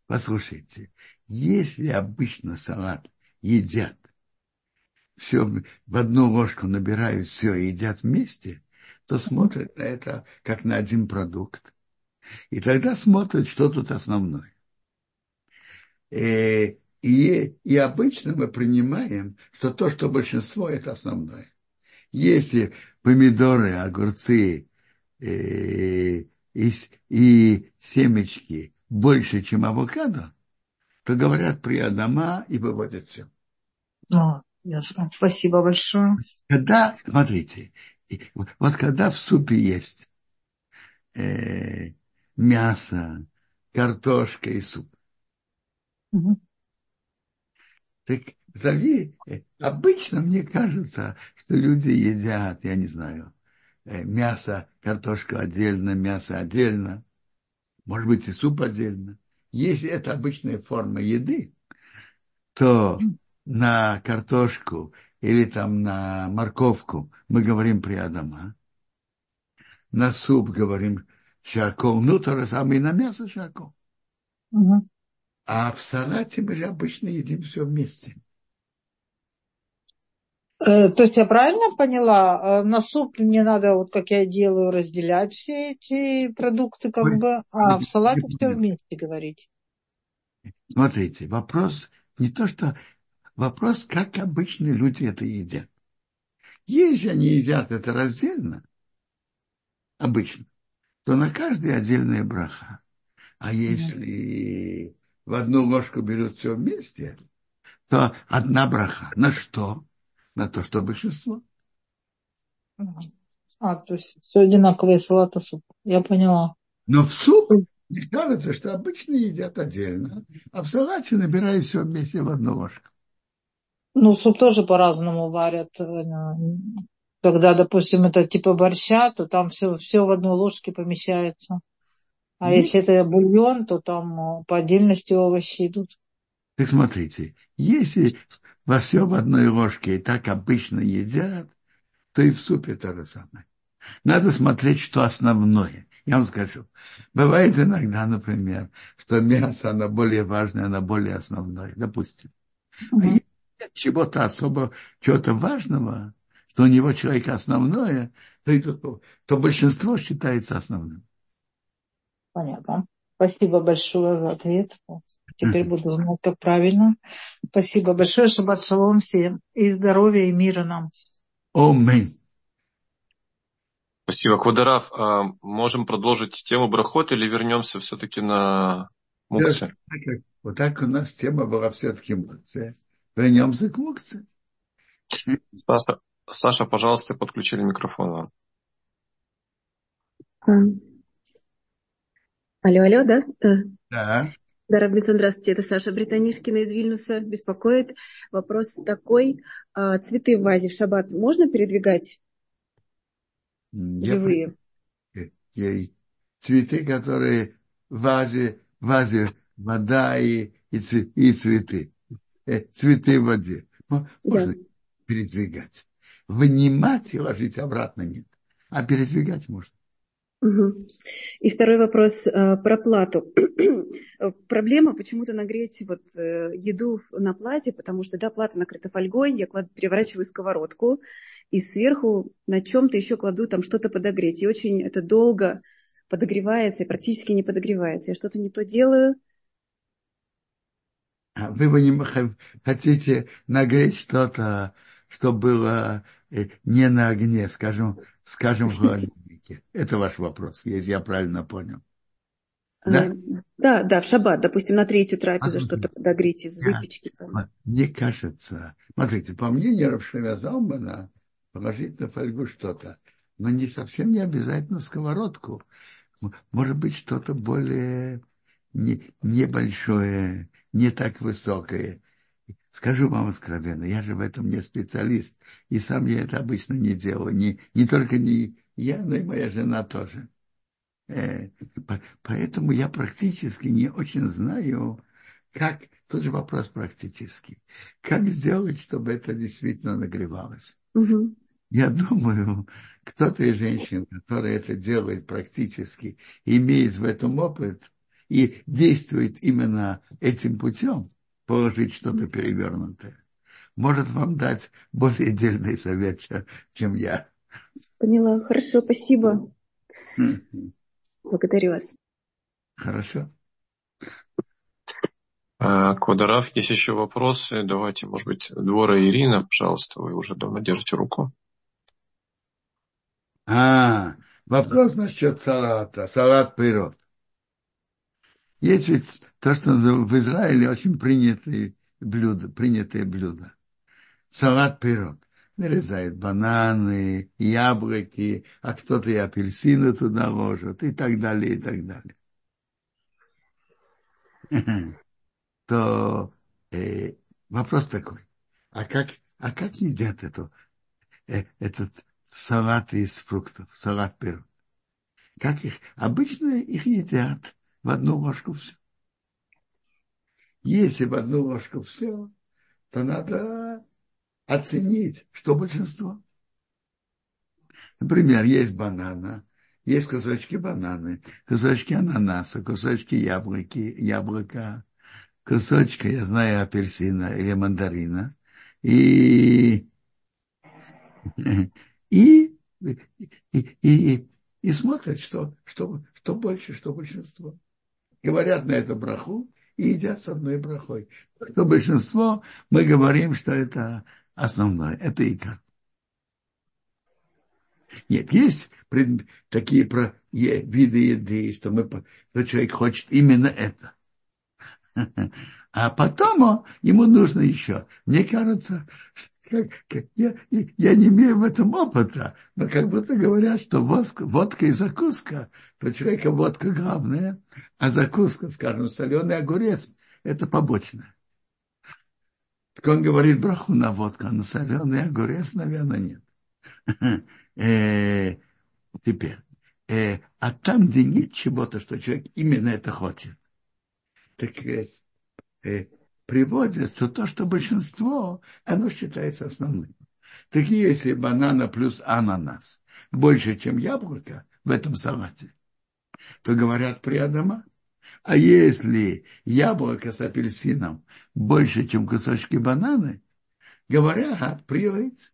Speaker 1: Послушайте, если обычно салат едят, все в одну ложку набирают все едят вместе, то смотрят на это как на один продукт. И тогда смотрят, что тут основное. Э, и, и обычно мы принимаем, что то, что большинство, это основное. Если помидоры, огурцы э, и, и семечки больше, чем авокадо, то говорят при Адама и выводят все.
Speaker 4: О, ясно. Спасибо большое.
Speaker 1: Когда, смотрите, вот когда в супе есть э, мясо, картошка и суп, угу. Так зови, э, обычно мне кажется, что люди едят, я не знаю, э, мясо, картошку отдельно, мясо отдельно, может быть и суп отдельно. Если это обычная форма еды, то на картошку или там на морковку мы говорим при Адама. На суп говорим шакол, ну то же самое и на мясо шакол. Угу. А в салате мы же обычно едим все вместе.
Speaker 4: Э, то есть я правильно поняла? Э, на суп мне надо, вот как я делаю, разделять все эти продукты, как Вы, бы, а в салате все вместе говорить.
Speaker 1: Смотрите, вопрос не то, что вопрос, как обычно люди это едят. Если они едят это раздельно, обычно, то на каждый отдельная браха. А если в одну ложку берут все вместе, то одна браха. На что? На то, что большинство.
Speaker 4: А, то есть все одинаковые салаты суп. Я поняла.
Speaker 1: Но в суп мне кажется, что обычно едят отдельно, а в салате набирают все вместе в одну ложку.
Speaker 4: Ну, суп тоже по-разному варят. Когда, допустим, это типа борща, то там все, все в одной ложке помещается. А и... если это бульон, то там э, по отдельности овощи идут.
Speaker 1: Так смотрите, если во все в одной ложке и так обычно едят, то и в супе то же самое. Надо смотреть, что основное. Я вам скажу. Бывает иногда, например, что мясо, оно более важное, оно более основное, допустим. Mm-hmm. А если нет чего-то особо, чего-то важного, что у него человек основное, то, то, то большинство считается основным.
Speaker 4: Понятно. Спасибо большое за ответ. Теперь буду знать, как правильно. Спасибо большое. Шаббат шалом всем. И здоровья, и мира нам.
Speaker 1: Аминь.
Speaker 2: Спасибо. Квадорав, а можем продолжить тему брахот или вернемся все-таки на мукце?
Speaker 1: Вот так у нас тема была все-таки мукце. Вернемся к мукце.
Speaker 2: Саша, Саша, пожалуйста, подключили микрофон.
Speaker 5: Алло, алло, да?
Speaker 1: Э, да.
Speaker 5: Да, Равлицон, здравствуйте. Это Саша Британишкина из Вильнюса. Беспокоит вопрос такой. А, цветы в вазе в шаббат можно передвигать? Я Живые.
Speaker 1: Ей. Цветы, которые в вазе, в вазе вода и, и, и цветы. Э, цветы в воде. Можно да. передвигать. Вынимать и ложить обратно нет. а передвигать можно.
Speaker 5: И второй вопрос э, про плату. (clears throat) Проблема почему-то нагреть вот э, еду на плате, потому что, да, плата накрыта фольгой, я кладу, переворачиваю сковородку, и сверху на чем-то еще кладу там что-то подогреть. И очень это долго подогревается и практически не подогревается. Я что-то не то делаю.
Speaker 1: А вы бы не хотите нагреть что-то, что было э, не на огне, скажем, скажем, в холодильнике? (laughs) Это ваш вопрос, если я правильно понял.
Speaker 5: Да? А, да, да, в шаббат, допустим, на третью трапезу а, что-то подогреть из выпечки.
Speaker 1: Там. Мне кажется, смотрите, по мнению Равшеля Залмана, положить на фольгу что-то, но не совсем не обязательно сковородку. Может быть, что-то более не, небольшое, не так высокое. Скажу вам откровенно, я же в этом не специалист, и сам я это обычно не делаю. Не, не только не я, но и моя жена тоже. Э, поэтому я практически не очень знаю, как, тут же вопрос практический, как сделать, чтобы это действительно нагревалось. Угу. Я думаю, кто-то из женщин, которые это делает практически, имеет в этом опыт и действует именно этим путем, положить что-то перевернутое, может вам дать более отдельный совет, чем я.
Speaker 5: Поняла. Хорошо, спасибо. Благодарю вас.
Speaker 1: Хорошо.
Speaker 2: А, Квадорав, есть еще вопросы. Давайте, может быть, Двора Ирина, пожалуйста, вы уже давно держите руку.
Speaker 1: А, вопрос насчет салата, салат пирот. Есть ведь то, что в Израиле очень принятые блюда, принятые блюда. Салат пирот. Нарезают бананы, яблоки, а кто-то и апельсины туда ложит, и так далее, и так далее. (laughs) То э, вопрос такой, а как, а как едят эту, э, этот салат из фруктов, салат пирот. Как их? Обычно их едят в одну ложку все. Если в одну ложку все, то надо оценить, что большинство. Например, есть банана, есть кусочки бананы, кусочки ананаса, кусочки яблоки, яблока, кусочка, я знаю, апельсина или мандарина. (laughs) И и, и, и, и, смотрят, что, что, что больше, что большинство. Говорят на это браху и едят с одной брахой. Что большинство, мы говорим, что это основное, это и как. Нет, есть такие про, виды еды, что, мы, что человек хочет именно это. (laughs) А потом ему нужно еще. Мне кажется, как, как, я, я не имею в этом опыта, но как будто говорят, что водка, водка и закуска, то человека водка главная, а закуска, скажем, соленый огурец, это побочное. Так он говорит браху на водку, а на соленый огурец, наверное, нет. (laughs) Э, теперь, э, а там, где нет чего-то, что человек именно это хочет, так э, приводят, что то, что большинство, оно считается основным. Так если банана плюс ананас больше, чем яблоко в этом салате, то говорят при Адама. А если яблоко с апельсином больше, чем кусочки бананы, говорят при яйц.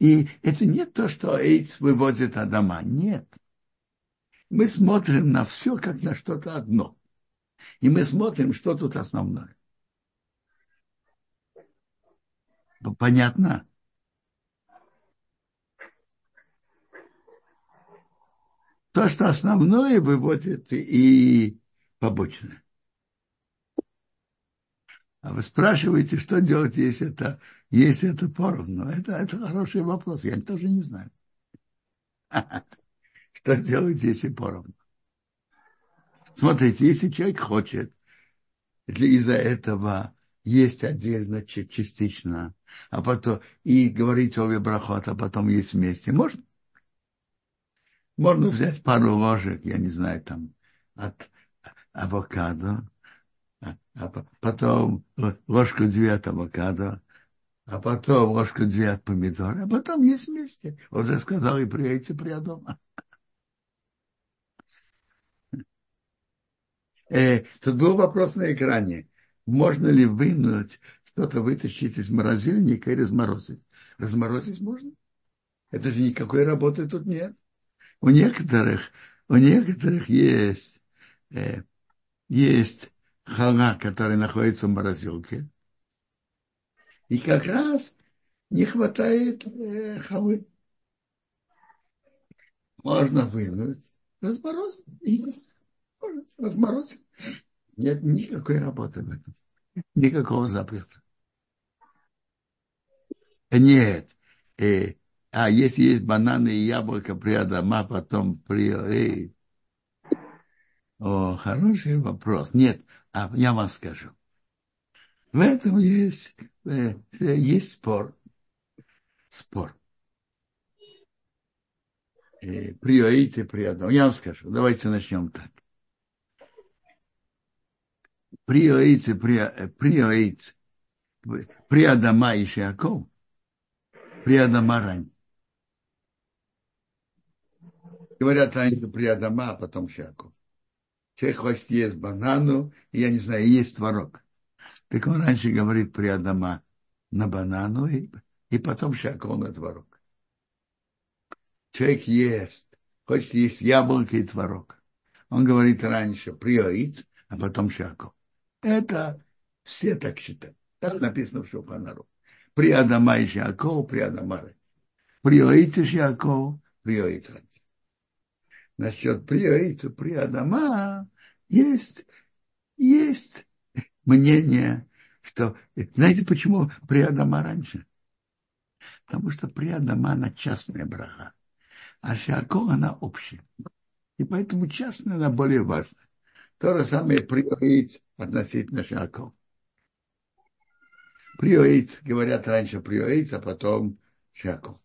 Speaker 1: И это не то, что эйц выводит Адама. Нет. Мы смотрим на все, как на что-то одно. И мы смотрим, что тут основное. Понятно? То, что основное выводит и побочное. А вы спрашиваете, что делать, если это, если это поровну? Это, это хороший вопрос, я тоже не знаю. (laughs) Что делать, если поровну? Смотрите, если человек хочет из-за этого есть отдельно, частично, а потом и говорить обе брахот, а потом есть вместе. Можно? Можно взять пару ложек, я не знаю, там, от авокадо, а, а потом ложку две от авокадо, а потом ложку-две от помидора, а потом есть вместе. Уже сказал и при при дома. Э, тут был вопрос на экране. Можно ли вынуть что-то вытащить из морозильника и разморозить? Разморозить можно? Это же никакой работы тут нет. У некоторых, у некоторых есть, э, есть хала, который находится в морозилке. И как раз не хватает э, халы. Можно вынуть, разморозить разморозить. Нет никакой работы в этом. Никакого запрета. Нет. Э, а если есть бананы и яблоко при Адама, потом при... Э, о, хороший вопрос. Нет, а я вам скажу. В этом есть, э, есть спор. Спор. Э, при Оите, при одном. Я вам скажу. Давайте начнем так. При Оите, при, при Оите, при Адама и Шиаков, при Адама ранее. Говорят раньше при Адама, а потом Шиаков. Человек хочет есть банану, и, я не знаю, есть творог. Так он раньше говорит при Адама на банану, и, и потом Шиаков на творог. Человек ест, хочет есть яблоко и творог. Он говорит раньше приоиц, а потом Шиаков. Это все так считают. Так написано в Шуханару. При Адама и Шиаков, при Адама. Приоиц и Шиаков, приоиц раньше насчет приоица, при Адама есть, есть мнение, что... Знаете, почему при Адама раньше? Потому что при Адама она частная браха, а Шиаков она общая. И поэтому частная она более важна. То же самое приоиц относительно Шиаков. Приоиц, говорят раньше приоиц, а потом Шиаков.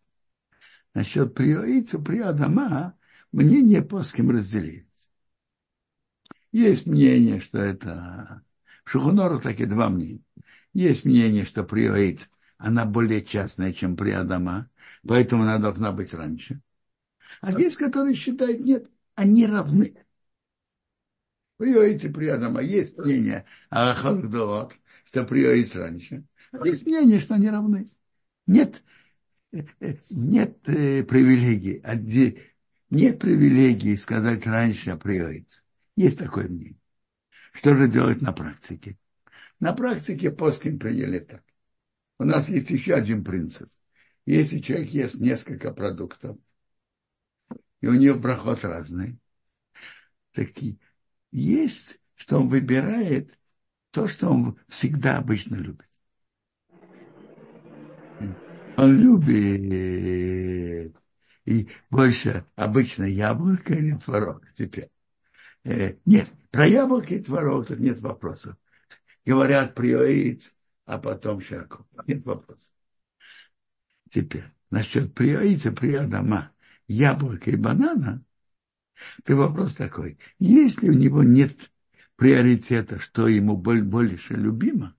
Speaker 1: Насчет приоица, при С кем разделяется. Есть мнение, что это... В Шухунору таки два мнения. Есть мнение, что приоид, она более частная, чем при Адама, поэтому она должна быть раньше. А есть, которые считают, нет, они равны. Приоид и при Адама. Есть мнение, а что приоид раньше. А есть мнение, что они равны. Нет, э, э, нет э, привилегий. Нет привилегии сказать раньше априори. Есть такое мнение. Что же делать на практике? На практике плоским приняли так. У нас есть еще один принцип. Если человек ест несколько продуктов, и у него проход разный, так есть, что он выбирает то, что он всегда обычно любит. Он любит и больше обычно яблоко или творог теперь. Э, нет, про яблоко и творог тут нет вопросов. Говорят приоиц, а потом шаку. Нет вопросов. Теперь, насчет приоица, приодама, яблока и банана, то вопрос такой. Если у него нет приоритета, что ему больше любимо,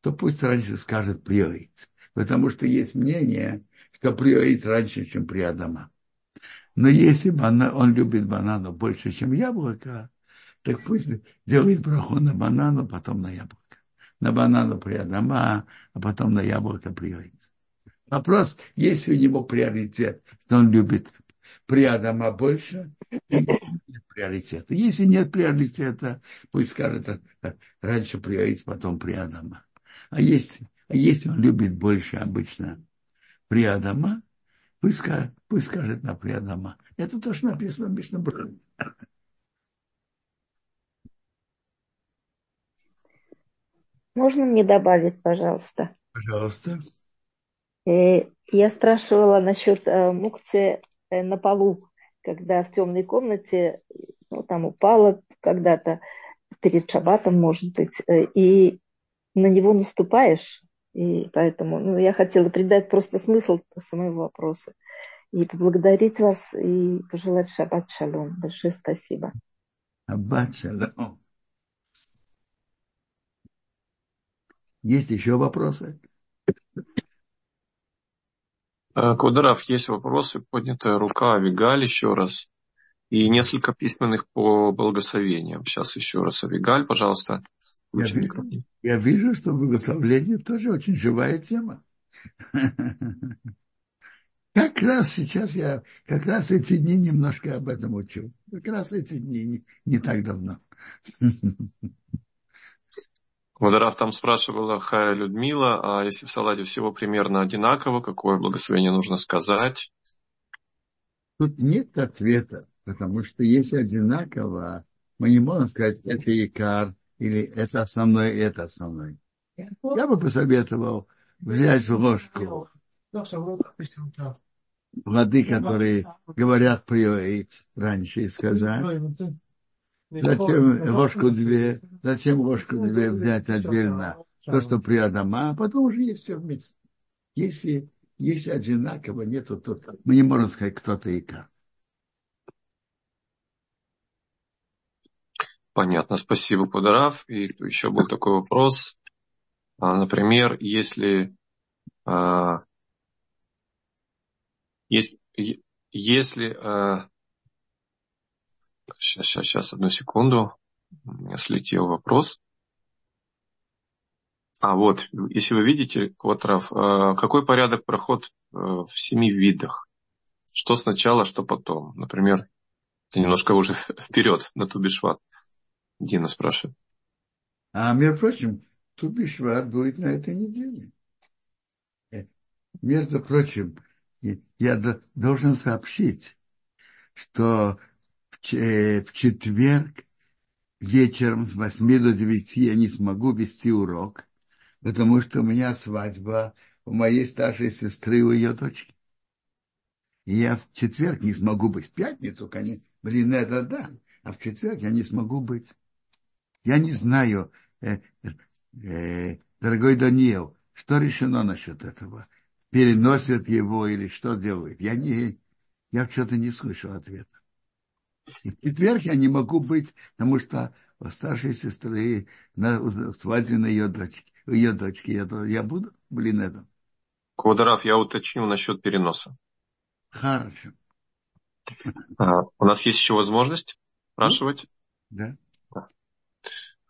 Speaker 1: то пусть раньше скажет приоиц. Потому что есть мнение, что приоид раньше, чем при Адама. Но если бана, он любит банану больше, чем яблоко, так пусть делает браху на банану, потом на яблоко. На банану при Адама, а потом на яблоко приоид. Вопрос, есть у него приоритет, что он любит при Адама больше, приоритета. Если нет приоритета, пусть скажет раньше приоид, потом при Адама. А если, а если он любит больше обычно Приадама, пусть, пусть скажет на Приадама. Это то, что написано в Мишнабране.
Speaker 6: Можно мне добавить, пожалуйста?
Speaker 1: Пожалуйста.
Speaker 6: Э, я спрашивала насчет э, мукции э, на полу, когда в темной комнате, ну, там упала когда-то перед шабатом, может быть, и на него наступаешь, и поэтому ну, я хотела придать просто смысл своему вопросу. И поблагодарить вас и пожелать шаббат шалом. Большое спасибо.
Speaker 1: Шаббат шалом. Есть еще вопросы?
Speaker 2: Э, Квадоров, есть вопросы, поднятая рука, Авигаль еще раз. И несколько письменных по благословениям. Сейчас еще раз Авигаль, пожалуйста.
Speaker 1: Я вижу, я вижу, что благословление тоже очень живая тема. (laughs) Как раз сейчас я, как раз эти дни немножко об этом учу. Как раз эти дни не, не так давно. (laughs)
Speaker 2: Водорав там спрашивала Хая Людмила, а если в салате всего примерно одинаково, какое благословение нужно сказать?
Speaker 1: Тут нет ответа, потому что если одинаково, мы не можем сказать, это икар, или это основное, это основное. Я бы посоветовал взять в ложку воды, которые говорят приоид раньше и сказать. Затем ложку две, затем ложку две взять отдельно то, что при Адама, а потом уже есть все вместе. Если, если одинаково нету, то мы не можем сказать, кто-то и как.
Speaker 2: Понятно, спасибо, Подарав. И еще был такой вопрос. А, например, если а, есть, если... Сейчас, сейчас, сейчас, одну секунду. Слетел вопрос. А вот, если вы видите, Кватрав, а, какой порядок проход э, в семи видах? Что сначала, что потом? Например, это немножко уже (laughs) вперед на Тубишват. Дина спрашивает.
Speaker 1: А, между прочим, Тубишват будет на этой неделе. Э, между прочим, я должен сообщить, что в э, четверг вечером с 8 до 9 я не смогу вести урок, потому что у меня свадьба у моей старшей сестры, у ее дочки. И я в четверг не смогу быть. В пятницу, конечно, блин, это да. А в четверг я не смогу быть. Я не знаю, э, э, дорогой Даниил, что решено насчет этого переносят его или что делают. Я, не, я что-то не слышу ответа. И в четверг я не могу быть, потому что у старшей сестры на свадьбе на ее дочке. Ее дочки я, я буду, блин, это.
Speaker 2: Квадоров, я уточню насчет переноса.
Speaker 1: Хорошо.
Speaker 2: А, у нас есть еще возможность спрашивать?
Speaker 1: Да.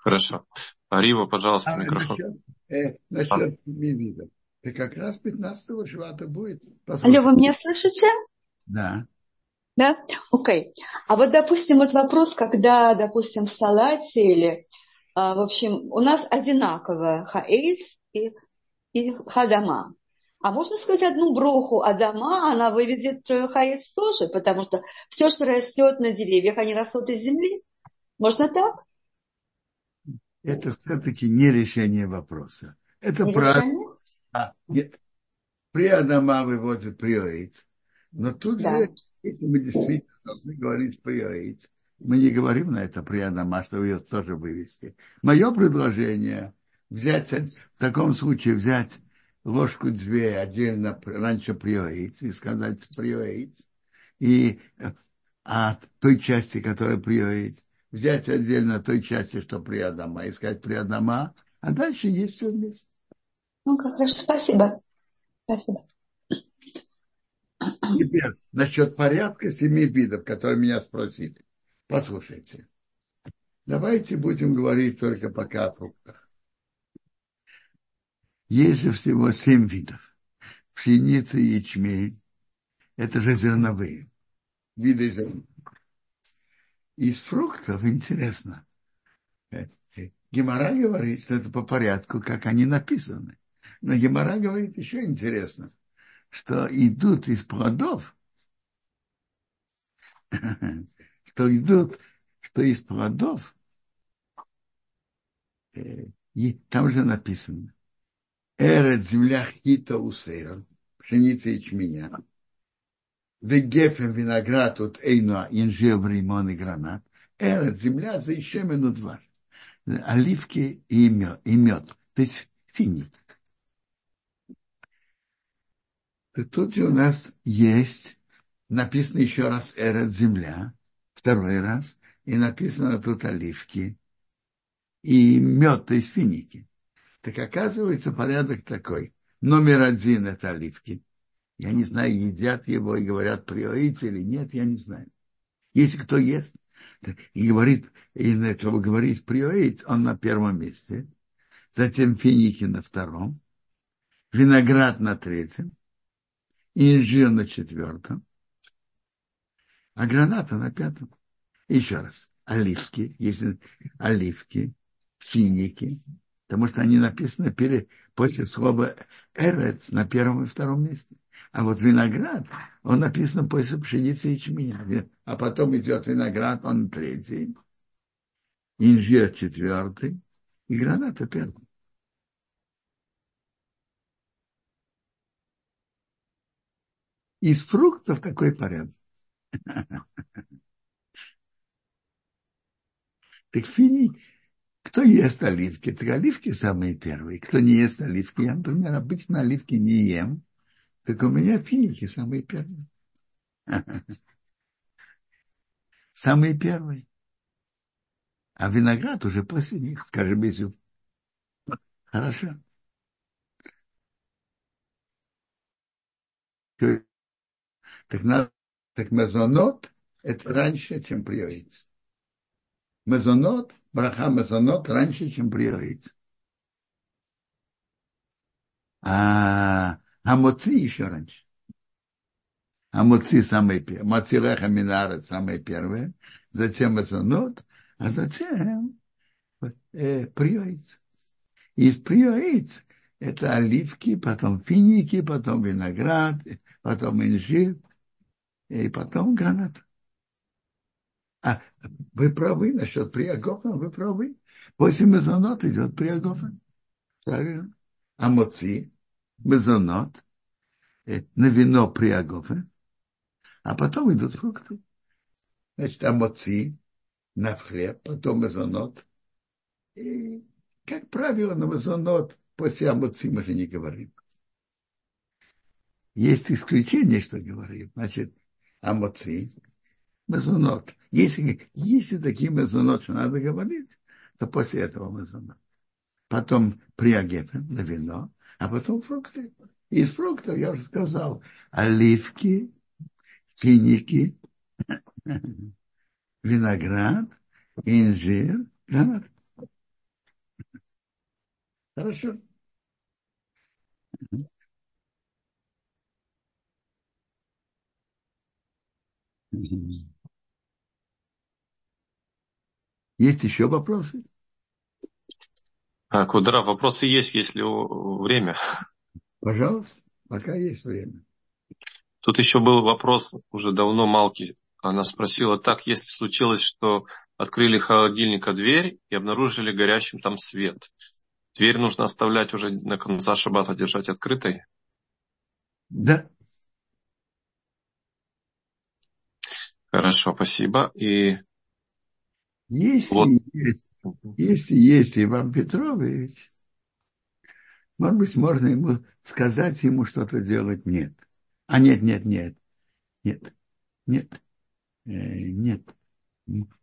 Speaker 2: Хорошо. Рива, пожалуйста, а, микрофон.
Speaker 1: Насчет, э, насчет а. И как раз 15 швата будет.
Speaker 7: Послушайте. Алло, вы меня слышите?
Speaker 1: Да.
Speaker 7: Да? Окей. Okay. А вот, допустим, вот вопрос, когда, допустим, в салате или, а, в общем, у нас одинаково хаэйс и, и хадама. А можно сказать одну броху Адама, она выведет э, хаэс тоже, потому что все, что растет на деревьях, они растут из земли. Можно так?
Speaker 1: Это все-таки не решение вопроса. Это правильно. А, нет. При Адама выводит приоид. Но тут да. же, если мы действительно должны говорить приоид, мы не говорим на это при Адама, чтобы ее тоже вывести. Мое предложение взять, в таком случае взять ложку две отдельно раньше приоид и сказать приоид. И от той части, которая приоид, взять отдельно той части, что при Адама, и сказать при Адама, а дальше есть все вместе.
Speaker 7: Ну, как хорошо, спасибо. Спасибо.
Speaker 1: Теперь насчет порядка семи видов, которые меня спросили. Послушайте. Давайте будем говорить только пока о фруктах. Есть же всего семь видов. Пшеница и ячмень. Это же зерновые. Виды зерновых. Из фруктов интересно. Гемора говорит, что это по порядку, как они написаны. Но Гемора говорит еще интересно, что идут из плодов, (laughs) что идут, что из плодов, э, и там же написано, Эрет земля хита усейра, пшеница и чменя, вегефем виноград от эйна инжир римон и гранат, Эрет земля за еще минут два, оливки и мед, и мед, то есть финик то тут же у нас есть, написано еще раз Эрет земля, второй раз, и написано тут оливки, и мед, то есть финики. Так оказывается, порядок такой. Номер один – это оливки. Я не знаю, едят его и говорят приоите или нет, я не знаю. Если кто ест и говорит, и чтобы говорить приоить, он на первом месте. Затем финики на втором. Виноград на третьем. Инжир на четвертом. А граната на пятом. Еще раз. Оливки, если оливки, финики, потому что они написаны перед, после слова эрец на первом и втором месте. А вот виноград, он написан после пшеницы и ячменя. А потом идет виноград, он третий. Инжир четвертый. И граната пятый. Из фруктов такой порядок. (laughs) Так фини, кто ест оливки? Так оливки самые первые. Кто не ест оливки? Я, например, обычно оливки не ем. Так у меня финики самые первые. (laughs) Самые первые. А виноград уже после них, скажем, если... Хорошо. Так, надо, так мезонот – это раньше, чем приоится. Мезонот, браха мезонот раньше, чем приоится. А а моци еще раньше. А моци самые первые. Мацилеха минарет самые первые. Затем мезонот, а затем э, приоиц. Из приоиц это оливки, потом финики, потом виноград, потом инжир, и потом гранат. А вы правы насчет приагофа, вы правы. После мезонот идет приагофа. Правильно. А моци, мезонот, на вино приагофа, а потом идут фрукты. Значит, амоци на хлеб, потом мезонот. И, как правило, на мезонот после амоци мы же не говорим. Есть исключение, что говорим. Значит, амоци, мезонот. Если, если такие мезонот, что надо говорить, то после этого мезонот. Потом приагефа на вино, а потом фрукты. Из фруктов, я уже сказал, оливки, финики, (laughs) виноград, инжир, гранат. Хорошо. Есть еще вопросы?
Speaker 2: А, Кудра, вопросы есть, если время.
Speaker 1: Пожалуйста, пока есть время.
Speaker 2: Тут еще был вопрос уже давно Малки. Она спросила, так, если случилось, что открыли холодильника дверь и обнаружили горящим там свет. Дверь нужно оставлять уже на конца шаббата держать открытой?
Speaker 1: Да.
Speaker 2: Хорошо, спасибо. И
Speaker 1: если, вот. есть, если есть Иван Петрович, может быть, можно ему сказать ему что-то делать? Нет. А нет, нет, нет. Нет. Нет. Э, нет.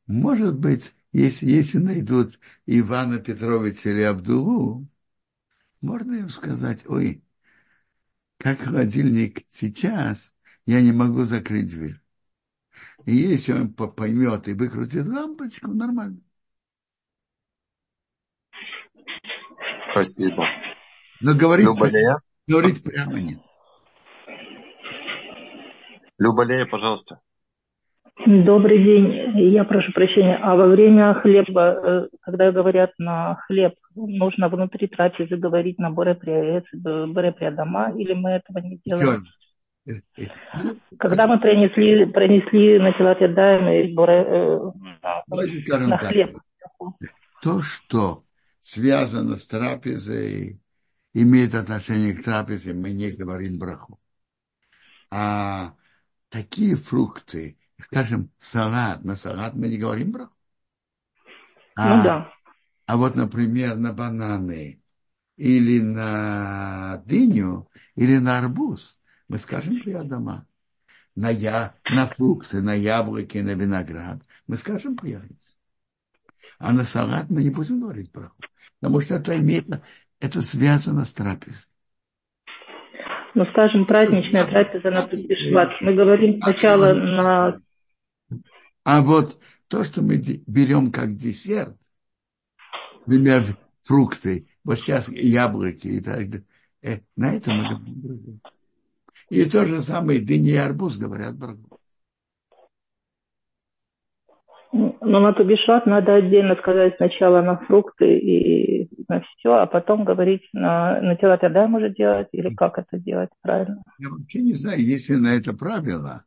Speaker 1: Может быть, если, если найдут Ивана Петровича или Абдулу, можно им сказать, ой, как холодильник сейчас, я не могу закрыть дверь. И если он поймет и выкрутит лампочку, нормально.
Speaker 2: Спасибо.
Speaker 1: Но говорить, Люба говорить прямо нет.
Speaker 2: Люба Лея, пожалуйста.
Speaker 6: Добрый день. Я прошу прощения. А во время хлеба, э, когда говорят на хлеб, нужно внутри трапезы говорить на боре дома, или мы этого не делаем? Когда мы принесли, принесли на и боре, э, на, на хлеб.
Speaker 1: То, что связано с трапезой, имеет отношение к трапезе, мы не говорим браху. А такие фрукты, скажем, салат, на салат мы не говорим браху. А, ну да. А вот, например, на бананы или на дыню или на арбуз мы скажем приадама. На, я, на фрукты, на яблоки, на виноград мы скажем приадец. А на салат мы не будем говорить браху. Потому что это имеет это связано с трапезой.
Speaker 6: Ну, скажем, праздничная трапеза на Тутишват. Мы говорим сначала на...
Speaker 1: А вот то, что мы берем как десерт, например, фрукты, вот сейчас яблоки и так далее, э, на этом мы говорим. И то же самое дыни и арбуз говорят браху.
Speaker 6: Но на Тубишват надо отдельно сказать сначала на фрукты и на все, а потом говорить на, на тела тогда может делать, или как это делать правильно?
Speaker 1: Я вообще не знаю, если на это правило,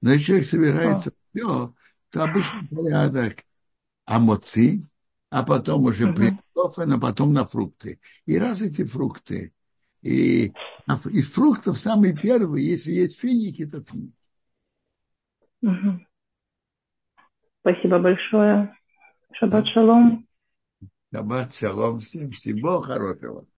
Speaker 1: но если человек собирается а. все, то обычный порядок амоци, а потом уже угу. приготовлен, а потом на фрукты. И раз эти фрукты, и из фруктов самый первый, если есть финики, то финики.
Speaker 6: Угу. Спасибо большое. Шаббат шалом.
Speaker 1: Шаббат шалом всем. Всего хорошего.